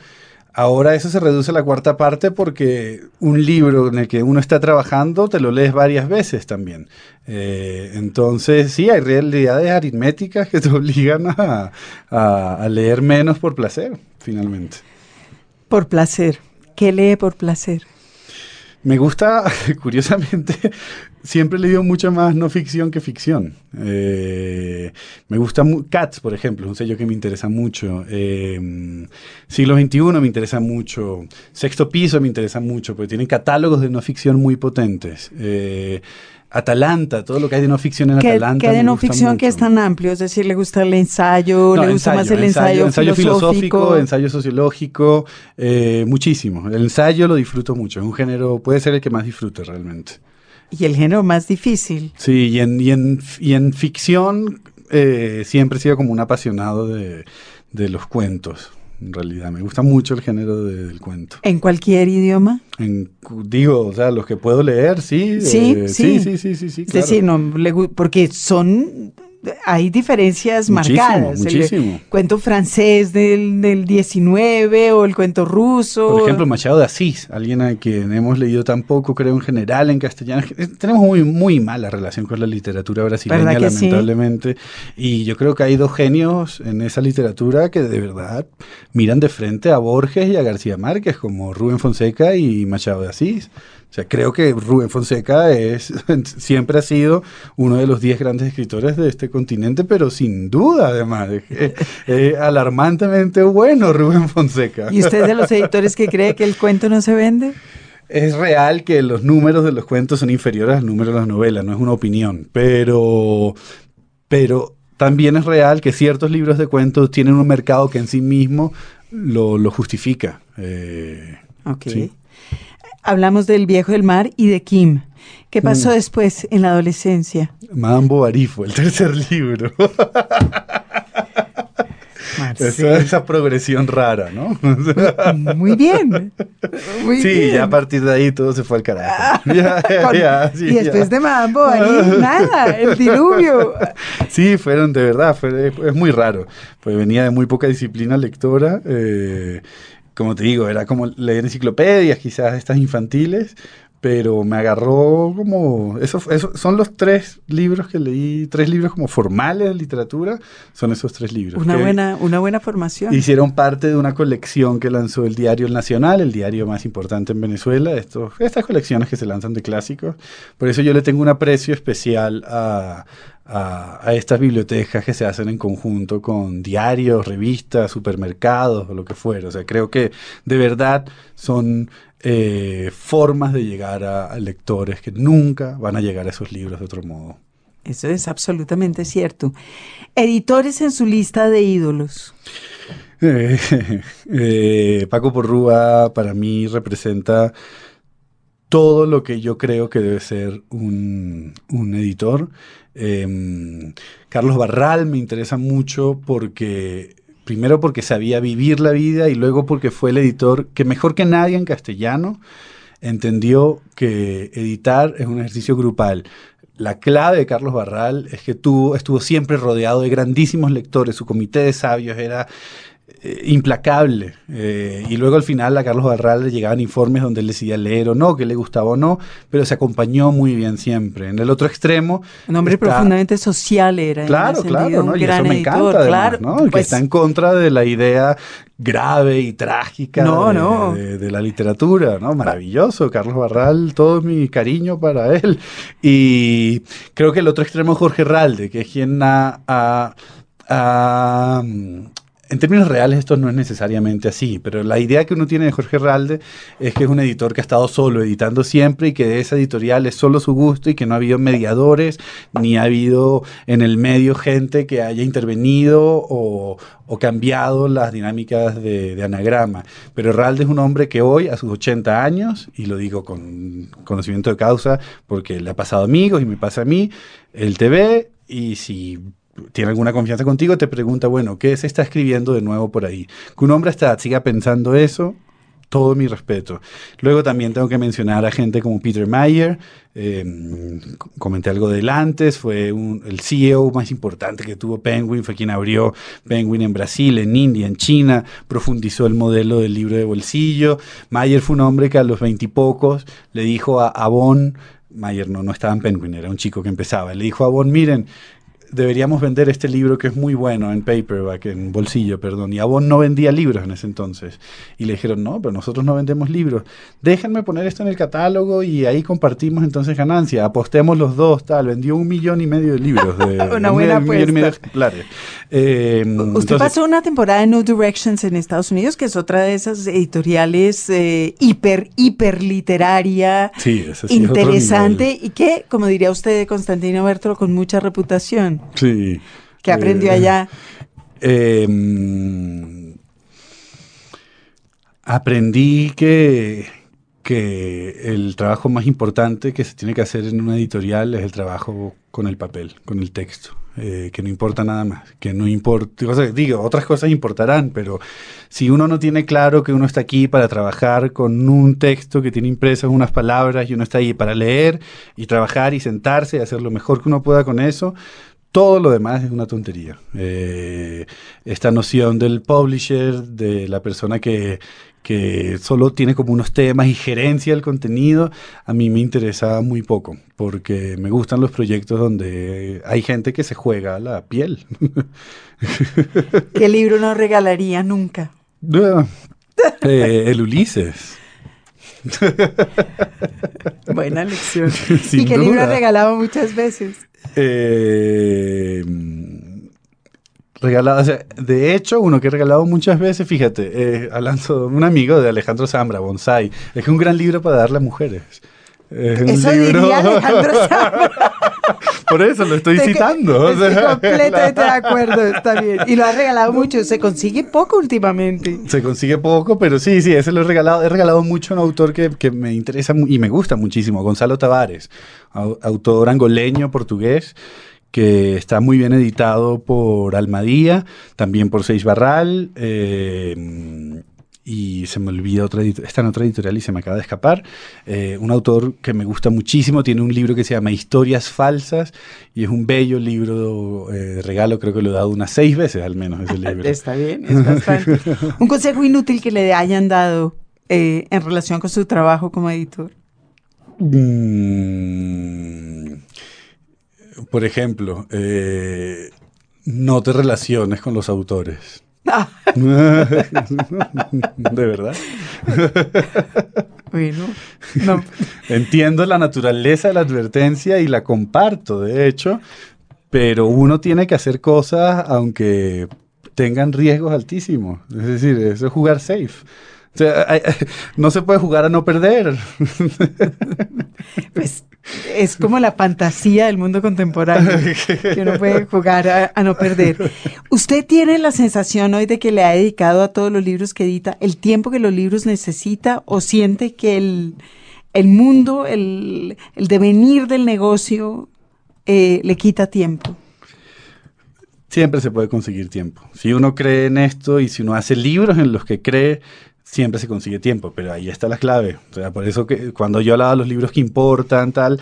Ahora eso se reduce a la cuarta parte porque un libro en el que uno está trabajando te lo lees varias veces también. Eh, entonces sí, hay realidades aritméticas que te obligan a, a- a leer menos por placer, finalmente. Por placer. ¿Qué lee por placer? Me gusta, curiosamente, siempre he leído mucha más no ficción que ficción. Eh, me gusta Cats, por ejemplo, es un sello que me interesa mucho. Eh, Siglo XXI me interesa mucho. Sexto Piso me interesa mucho, porque tienen catálogos de no ficción muy potentes. Eh, Atalanta, todo lo que hay de no ficción en ¿Qué, Atalanta. qué de no ficción que es tan amplio? Es decir, ¿le gusta el ensayo? No, ¿Le gusta más el ensayo, filosófico? ensayo sociológico, eh, muchísimo. El ensayo lo disfruto mucho, es un género, puede ser el que más disfrute realmente. Y el género más difícil. Sí, y en, y en, y en ficción eh, siempre he sido como un apasionado de, de los cuentos. En realidad. Me gusta mucho el género de- del cuento. ¿En cualquier idioma? En- digo, o sea, los que puedo leer, sí. Sí, eh, sí. sí, sí, sí, sí, Es decir, no, le porque son, hay diferencias Muchísimo, marcadas. El muchísimo. cuento francés del, del 19 o el cuento ruso. Por ejemplo, Machado de Asís, alguien a quien hemos leído tan poco, creo, en general en castellano. Tenemos muy, muy mala relación con la literatura brasileña, ¿Verdad que sí? lamentablemente. Y yo creo que hay dos genios en esa literatura que de verdad miran de frente a Borges y a García Márquez, como Rubén Fonseca y Machado de Asís. O sea, creo que Rubén Fonseca es, siempre ha sido uno de los diez grandes escritores de este continente, pero sin duda, además, es, es- es alarmantemente bueno Rubén Fonseca. ¿Y usted es de los editores que cree que el cuento no se vende? Es real que los números de los cuentos son inferiores al número de las novelas, no es una opinión, pero, pero también es real que ciertos libros de cuentos tienen un mercado que en sí mismo lo, lo justifica. Eh, Ok. Sí. Hablamos del viejo del mar y de Kim. ¿Qué pasó Mm. después en la adolescencia? Madame Bovary fue el tercer libro. esa, esa progresión rara, ¿no? Muy bien. Muy sí, bien. ya a partir de ahí todo se fue al carajo. Ya, Con- ya, sí, y después ya. de Madame Bovary, nada, el diluvio. Sí, fueron de verdad, fue- es muy raro, pues venía de muy poca disciplina lectora, eh, como te digo, era como leer enciclopedias, quizás estas infantiles, pero me agarró como, eso, eso son los tres libros que leí, tres libros como formales de literatura, son esos tres libros. Una buena, una buena formación. Hicieron parte de una colección que lanzó el diario El Nacional, el diario más importante en Venezuela, estos, estas colecciones que se lanzan de clásicos. Por eso yo le tengo un aprecio especial a, a, a estas bibliotecas que se hacen en conjunto con diarios, revistas, supermercados o lo que fuera. O sea, creo que de verdad son eh, formas de llegar a, a lectores que nunca van a llegar a esos libros de otro modo. Eso es absolutamente cierto. Editores en su lista de ídolos. Eh, eh, Paco Porrúa para mí representa todo lo que yo creo que debe ser un, un editor. Eh, Carlos Barral me interesa mucho porque, primero porque sabía vivir la vida y luego porque fue el editor que mejor que nadie en castellano entendió que editar es un ejercicio grupal. La clave de Carlos Barral es que tuvo, estuvo siempre rodeado de grandísimos lectores, su comité de sabios era eh, implacable. Eh, y luego al final a Carlos Barral le llegaban informes donde él decidía leer o no, que le gustaba o no, pero se acompañó muy bien siempre. En el otro extremo... Un hombre está- profundamente social era. Claro, claro, ¿no? un y eso me editor, encanta, además, claro. que Pues, está en contra de la idea grave y trágica No, de, no. de- de la literatura, ¿no? Maravilloso, Carlos Barral, todo mi cariño para él. Y creo que el otro extremo es Jorge Ralde, que es quien ha... ha- ha, mm, en términos reales esto no es necesariamente así, pero la idea que uno tiene de Jorge Ralde es que es un editor que ha estado solo editando siempre y que de esa editorial es solo su gusto y que no ha habido mediadores ni ha habido en el medio gente que haya intervenido o, cambiado las dinámicas de, de anagrama. Pero Ralde es un hombre que hoy, a sus 80 años, y lo digo con conocimiento de causa porque le ha pasado a amigos y me pasa a mí, él te ve y si tiene alguna confianza contigo, te pregunta, bueno, ¿qué se está escribiendo de nuevo por ahí? Que un hombre hasta siga pensando eso, todo mi respeto. Luego también tengo que mencionar a gente como Peter Mayer, eh, comenté algo de él antes, fue el CEO más importante que tuvo Penguin, fue quien abrió Penguin en Brasil, en India, en China, profundizó el modelo del libro de bolsillo. Mayer fue un hombre que a los veintipocos le dijo a Avon, Mayer no, no estaba en Penguin, era un chico que empezaba, le dijo a Avon, miren, deberíamos vender este libro que es muy bueno en paperback, en bolsillo, perdón. Y Avon no vendía libros en ese entonces. Y le dijeron, no, pero nosotros no vendemos libros. Déjenme poner esto en el catálogo y ahí compartimos entonces ganancia. Apostemos los dos, tal. Vendió un millón y medio de libros. De, Una un buena millón y medio de. Eh, Usted entonces- pasó una temporada en New Directions en Estados Unidos, que es otra de esas editoriales eh, hiper, hiper literaria, Sí, sí interesante y que, como diría usted, Constantino Bertolo, con mucha reputación. Sí. que aprendió Eh, allá? eh, aprendí que, que el trabajo más importante que se tiene que hacer en una editorial es el trabajo con el papel, con el texto. Eh, que no importa nada más, que no importa, o sea, digo, otras cosas importarán, pero si uno no tiene claro que uno está aquí para trabajar con un texto que tiene impresas unas palabras y uno está ahí para leer y trabajar y sentarse y hacer lo mejor que uno pueda con eso, todo lo demás es una tontería. Eh, esta noción del publisher, de la persona que, que solo tiene como unos temas y gerencia el contenido, a mí me interesa muy poco, porque me gustan los proyectos donde hay gente que se juega la piel. ¿Qué libro no regalaría nunca? Eh, el Ulises. Buena lección. ¿Y qué libro ha regalado muchas veces? Eh, regalado, de hecho, uno que he regalado muchas veces, fíjate, eh, un amigo de Alejandro Zambra, Bonsai, es un gran libro para darle a mujeres. Eso diría Alejandro Zambra. Por eso lo estoy citando. estoy completamente de acuerdo, está bien. Y lo ha regalado mucho. Se consigue poco últimamente. Se consigue poco, pero sí, sí, ese lo he regalado. He regalado mucho a un autor que, que me interesa y me gusta muchísimo, Gonzalo Tavares, autor angoleño, portugués que está muy bien editado por Almadía, también por Seis Barral, eh, y se me olvida otra está en otra editorial y se me acaba de escapar. Eh, un autor que me gusta muchísimo, tiene un libro que se llama Historias Falsas y es un bello libro eh, de regalo, creo que lo he dado unas seis veces al menos ese libro. está bien, es bastante. un consejo inútil que le hayan dado en relación con su trabajo como editor. Mm, por ejemplo, eh, no te relaciones con los autores. Ah. ¿De verdad? Bueno, no. Entiendo la naturaleza de la advertencia y la comparto, de hecho, pero uno tiene que hacer cosas aunque tengan riesgos altísimos. Es decir, eso es jugar safe. O sea, no se puede jugar a no perder. Pues es como la fantasía del mundo contemporáneo, que uno puede jugar a, no perder. ¿Usted tiene la sensación hoy de que le ha dedicado a todos los libros que edita el tiempo que los libros necesita o siente que el, mundo, el, devenir del negocio eh, le quita tiempo? Siempre se puede conseguir tiempo. Si uno cree en esto y si uno hace libros en los que cree, siempre se consigue tiempo, pero ahí está la clave. O sea, por eso que cuando yo hablaba de los libros que importan, tal,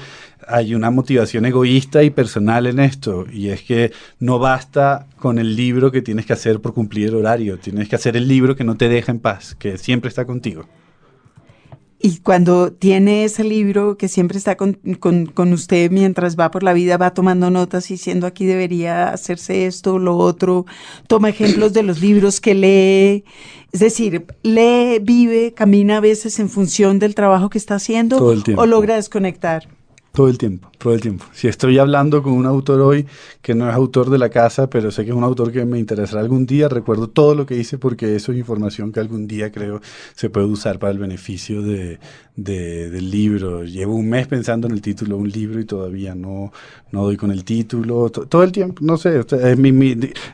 hay una motivación egoísta y personal en esto, y es que no basta con el libro que tienes que hacer por cumplir el horario, tienes que hacer el libro que no te deja en paz, que siempre está contigo. Y cuando tiene ese libro que siempre está con, usted mientras va por la vida, va tomando notas y diciendo aquí debería hacerse esto o lo otro, toma ejemplos de los libros que lee, es decir, lee, vive, camina a veces en función del trabajo que está haciendo o logra desconectar. Todo el tiempo, todo el tiempo. Si estoy hablando con un autor hoy que no es autor de la casa, pero sé que es un autor que me interesará algún día, recuerdo todo lo que hice porque eso es información que algún día creo se puede usar para el beneficio de, del libro. Llevo un mes pensando en el título de un libro y todavía no, no doy con el título. todo el tiempo, no sé,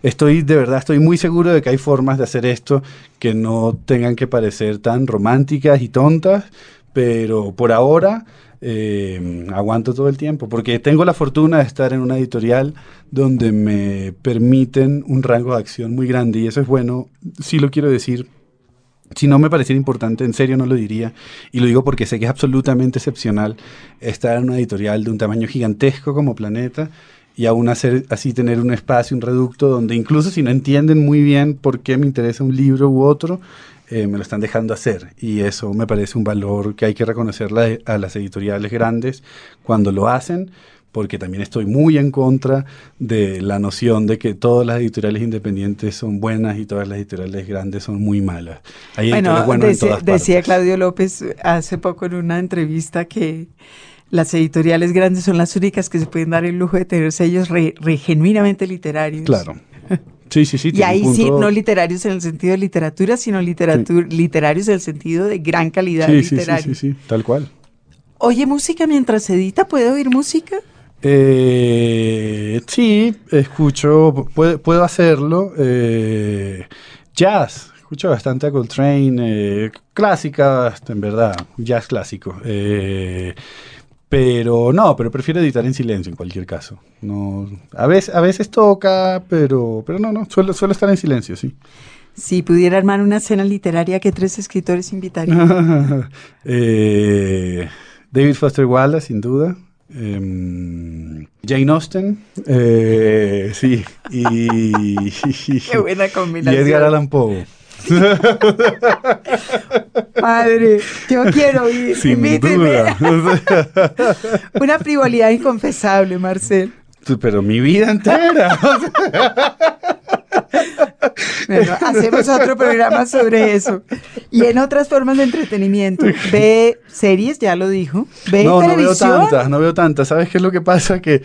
estoy de verdad, estoy muy seguro de que hay formas de hacer esto que no tengan que parecer tan románticas y tontas, pero por ahora eh, aguanto todo el tiempo, porque tengo la fortuna de estar en una editorial donde me permiten un rango de acción muy grande y eso es bueno, sí lo quiero decir. Si no me pareciera importante, en serio no lo diría. Y lo digo porque sé que es absolutamente excepcional estar en una editorial de un tamaño gigantesco como Planeta y aún hacer, así tener un espacio, un reducto donde incluso si no entienden muy bien por qué me interesa un libro u otro, eh, me lo están dejando hacer y eso me parece un valor que hay que reconocerle a las editoriales grandes cuando lo hacen porque también estoy muy en contra de la noción de que todas las editoriales independientes son buenas y todas las editoriales grandes son muy malas. bueno, decía Claudio López hace poco en una entrevista que las editoriales grandes son las únicas que se pueden dar el lujo de tener sellos re, genuinamente literarios. Claro. Sí, sí, sí. Y ahí sí, no literarios en el sentido de literatura, sino literatura, literarios en el sentido de gran calidad sí, literaria. Sí, sí, sí, tal cual. ¿Oye música mientras edita? ¿Puede oír música? Eh, sí, escucho, puedo, hacerlo. Eh, jazz, escucho bastante a Coltrane, eh, clásica, en verdad, jazz clásico. Eh, pero no, pero prefiero editar en silencio en cualquier caso. No, a veces, a veces toca, pero, pero no, no, suelo, suelo estar en silencio, sí. Si pudiera armar una cena literaria, ¿qué tres escritores invitaría? Eh, David Foster Wallace, sin duda. Em, Jane Austen, eh, sí, y, Qué buena y combinación. Edgar Allan Poe. Padre, yo quiero ir. Sin Invíteme. duda. Una frivolidad inconfesable, Marcel. Pero mi vida entera. Bueno, hacemos otro programa sobre eso. Y en otras formas de entretenimiento. Ve series, ya lo dijo. Ve no, no veo televisión. tantas, no veo tantas. ¿Sabes qué es lo que pasa? Que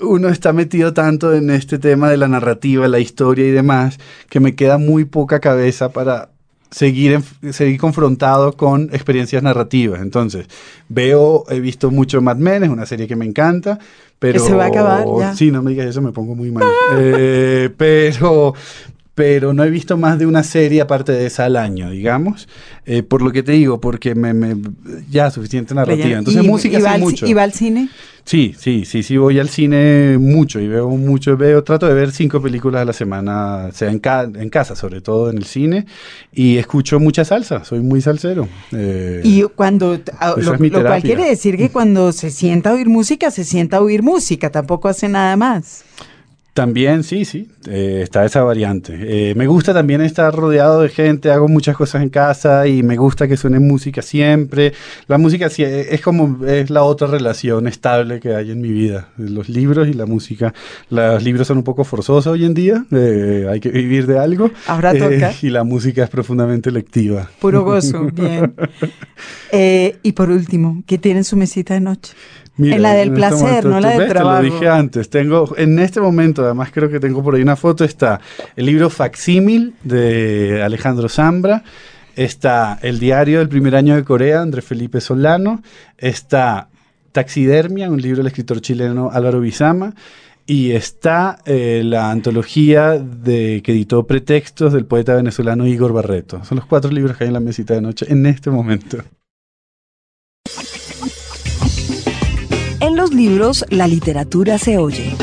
uno está metido tanto en este tema de la narrativa, la historia y demás, que me queda muy poca cabeza para seguir, seguir confrontado con experiencias narrativas. Entonces, veo, he visto mucho Mad Men, es una serie que me encanta, pero... se va a acabar ya. Sí, no me digas eso, me pongo muy mal. Eh, pero... Pero no he visto más de una serie aparte de esa al año, digamos. Eh, por lo que te digo, porque me, me- ya suficiente narrativa. Entonces, Y- música y al mucho. ¿Y va al cine? Sí, sí, sí, sí, voy al cine mucho y veo mucho, veo, trato de ver cinco películas a la semana, sea en, ca- en casa, sobre todo en el cine, y escucho mucha salsa, soy muy salsero. eh, Y cuando, a- Esa lo, cual quiere decir que cuando se sienta a oír música, se sienta a oír música, tampoco hace nada más. También, sí, sí, eh, está esa variante. Eh, me gusta también estar rodeado de gente, hago muchas cosas en casa y me gusta que suene música siempre. La música sí, eh, es como es la otra relación estable que hay en mi vida, los libros y la música. Los libros son un poco forzosos hoy en día, eh, hay que vivir de algo. Ahora toca. y la música es profundamente lectiva. Puro gozo, bien. Eh, y por último, ¿qué tiene en su mesita de noche? En la del este placer, no la del ves, te trabajo. lo dije antes. Tengo, en este momento, además creo que tengo por ahí una foto, está el libro Facsímil de Alejandro Zambra, está el diario del primer año de Corea, Andrés Felipe Solano, está Taxidermia, un libro del escritor chileno Álvaro Bizama, y está eh, la antología de, que editó Pretextos del poeta venezolano Igor Barreto. Son los cuatro libros que hay en la mesita de noche en este momento. En los libros, la literatura se oye.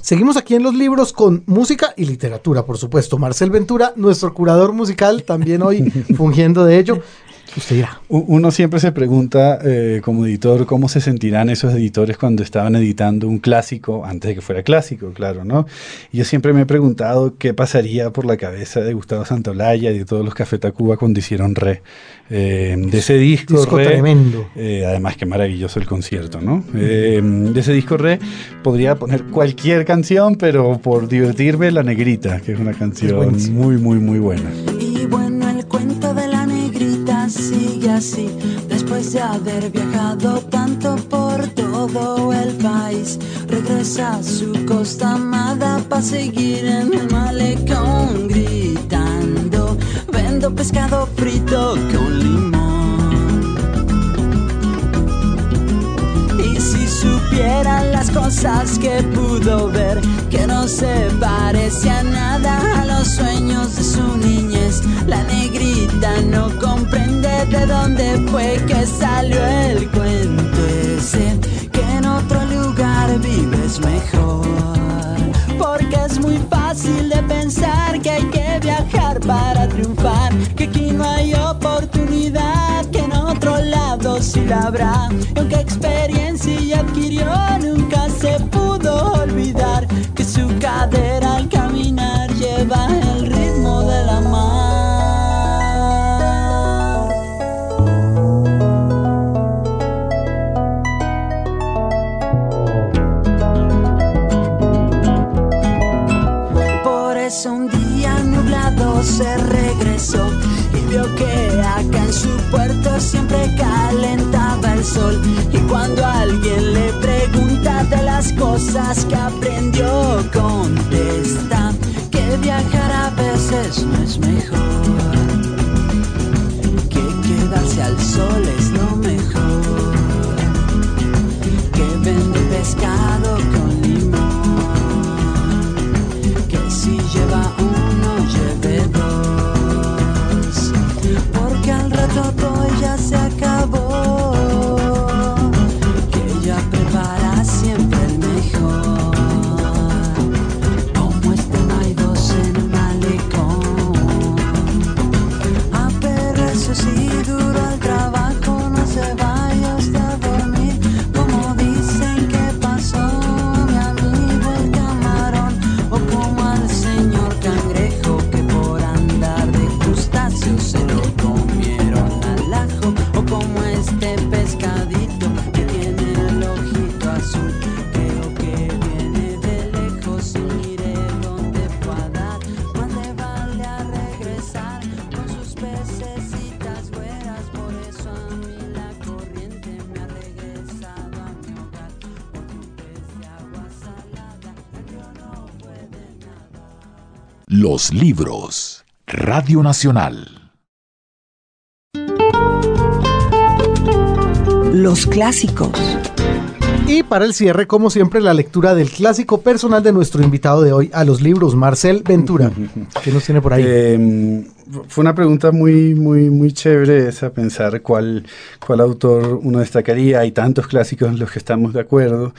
Seguimos aquí en los libros con música y literatura, por supuesto. Marcel Ventura, nuestro curador musical, también hoy fungiendo de ello. Usted dirá. U- Uno siempre se pregunta eh, como editor cómo se sentirán esos editores cuando estaban editando un clásico antes de que fuera clásico, claro, ¿no? Yo siempre me he preguntado qué pasaría por la cabeza de Gustavo Santaolalla y de todos los Café Tacuba cuando hicieron Re. Eh, de ese disco, Disco Re, tremendo. eh, además, qué maravilloso el concierto, ¿no? Eh, de ese disco Re podría poner cualquier canción, pero por divertirme, La Negrita, que es una canción muy, muy, muy buena. Después de haber viajado tanto por todo el país, regresa a su costa amada para seguir en el malecón gritando. Vendo pescado frito con limón. Supieran las cosas que pudo ver, que no se parecía nada a los sueños de su niñez, la negrita no comprende de dónde fue que salió el cuento ese, que en otro lugar vives mejor. Porque es muy fácil de pensar que hay que viajar para triunfar, que aquí no hay Y aunque experiencia adquirió, nunca se pudo olvidar que su cadera al caminar lleva el ritmo de la mar. Por eso un día nublado se regresó y vio que acá en su puerto siempre calentaba el sol. Y cuando alguien le pregunta de las cosas que aprendió, contesta que viajar a veces no es mejor. Que quedarse al sol es lo mejor. Que vende pescado con limón Los libros. Radio Nacional. Los clásicos. Y para el cierre, como siempre, la lectura del clásico personal de nuestro invitado de hoy a los libros, Marcel Ventura. ¿Qué nos tiene por ahí? Eh, fue una pregunta muy, muy, muy chévere esa, pensar cuál, cuál autor uno destacaría. Hay tantos clásicos en los que estamos de acuerdo.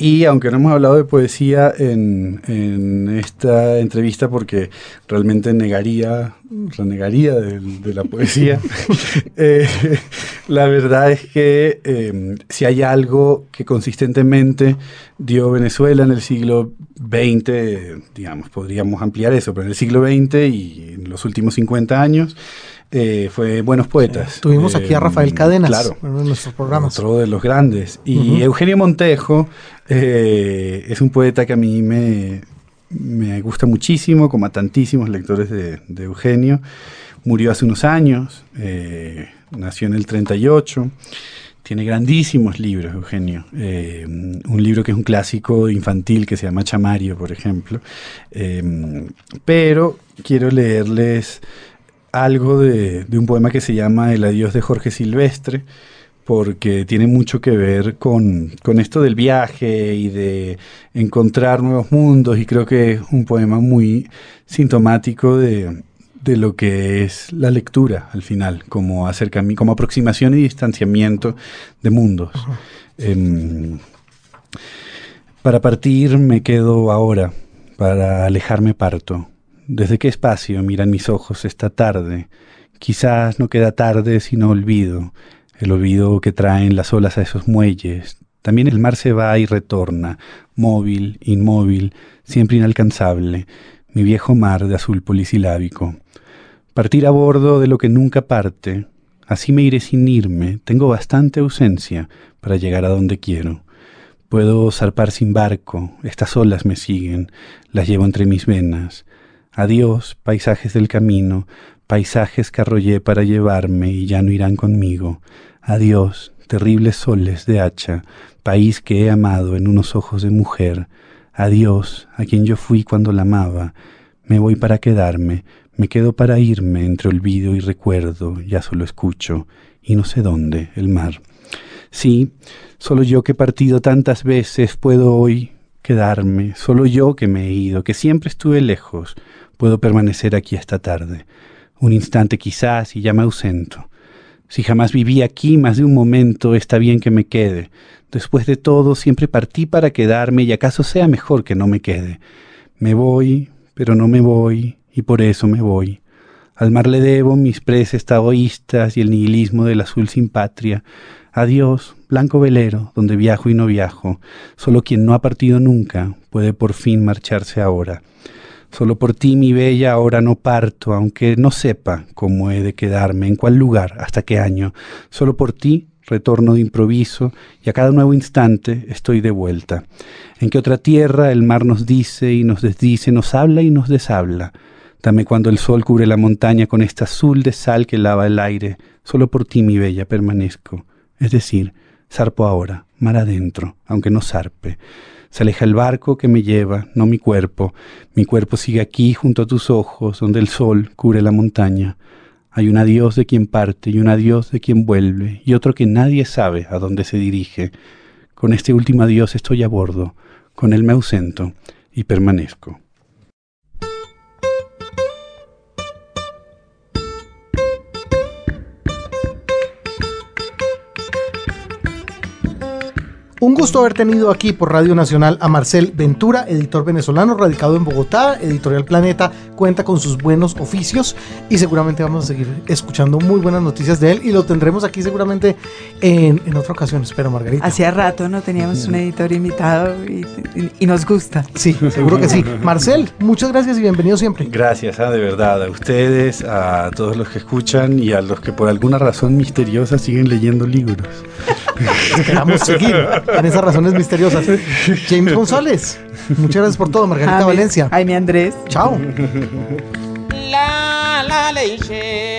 Y aunque no hemos hablado de poesía en, en esta entrevista, porque realmente negaría, renegaría de, de la poesía, eh, la verdad es que eh, si hay algo que consistentemente dio Venezuela en el siglo XX, digamos, podríamos ampliar eso, pero en el siglo XX y en los últimos 50 años, eh, fue Buenos Poetas. Tuvimos aquí a Eh, Rafael Cadenas Claro. en uno de nuestros programas. Otro de los grandes. Y. Eugenio Montejo eh, es un poeta que a mí me, me gusta muchísimo, como a tantísimos lectores de, de Eugenio. Murió hace unos años, nació en el 38. Tiene grandísimos libros, Eugenio. Eh, un libro que es un clásico infantil que se llama Chamario, por ejemplo. Eh, pero quiero leerles algo de, de un poema que se llama El adiós de Jorge Silvestre, porque tiene mucho que ver con, con esto del viaje y de encontrar nuevos mundos, y creo que es un poema muy sintomático de, de lo que es la lectura al final, como, acercami- como aproximación y distanciamiento de mundos. Em, para partir me quedo ahora, para alejarme parto. ¿Desde qué espacio miran mis ojos esta tarde? Quizás no queda tarde sino olvido, el olvido que traen las olas a esos muelles. También el mar se va y retorna, móvil, inmóvil, siempre inalcanzable, mi viejo mar de azul polisilábico. Partir a bordo de lo que nunca parte, así me iré sin irme, tengo bastante ausencia para llegar a donde quiero. Puedo zarpar sin barco, estas olas me siguen, las llevo entre mis venas. Adiós, paisajes del camino, paisajes que arrollé para llevarme y ya no irán conmigo. Adiós, terribles soles de hacha, país que he amado en unos ojos de mujer. Adiós, a quien yo fui cuando la amaba. Me voy para quedarme, me quedo para irme entre olvido y recuerdo, ya solo escucho, y no sé dónde, el mar. Sí, solo yo que he partido tantas veces puedo hoy quedarme, solo yo que me he ido, que siempre estuve lejos, puedo permanecer aquí esta tarde. Un instante quizás y ya me ausento. Si jamás viví aquí más de un momento, está bien que me quede. Después de todo, siempre partí para quedarme y acaso sea mejor que no me quede. Me voy, pero no me voy, y por eso me voy. Al mar le debo mis preces taoístas y el nihilismo del azul sin patria. Adiós, blanco velero, donde viajo y no viajo. Solo quien no ha partido nunca puede por fin marcharse ahora. Solo por ti, mi bella, ahora no parto, aunque no sepa cómo he de quedarme, en cuál lugar, hasta qué año. Solo por ti retorno de improviso y a cada nuevo instante estoy de vuelta. En que otra tierra el mar nos dice y nos desdice, nos habla y nos deshabla. Dame cuando el sol cubre la montaña con este azul de sal que lava el aire. Solo por ti, mi bella, permanezco. Es decir, zarpo ahora, mar adentro, aunque no zarpe. Se aleja el barco que me lleva, no mi cuerpo. Mi cuerpo sigue aquí junto a tus ojos, donde el sol cubre la montaña. Hay un adiós de quien parte y un adiós de quien vuelve, y otro que nadie sabe a dónde se dirige. Con este último adiós estoy a bordo, con él me ausento y permanezco. Un gusto haber tenido aquí por Radio Nacional a Marcel Ventura, editor venezolano radicado en Bogotá. Editorial Planeta cuenta con sus buenos oficios y seguramente vamos a seguir escuchando muy buenas noticias de él y lo tendremos aquí seguramente en, en otra ocasión. Espero, Margarita. Hacía rato no teníamos un editor invitado y, y- y nos gusta. Sí, seguro que sí. Marcel, muchas gracias y bienvenido siempre. Gracias, ah, de verdad, a ustedes, a todos los que escuchan y a los que por alguna razón misteriosa siguen leyendo libros. Esperamos seguir en esas razones misteriosas. James González, muchas gracias por todo. Margarita Valencia. Jaime Andrés. Chao. La la leche.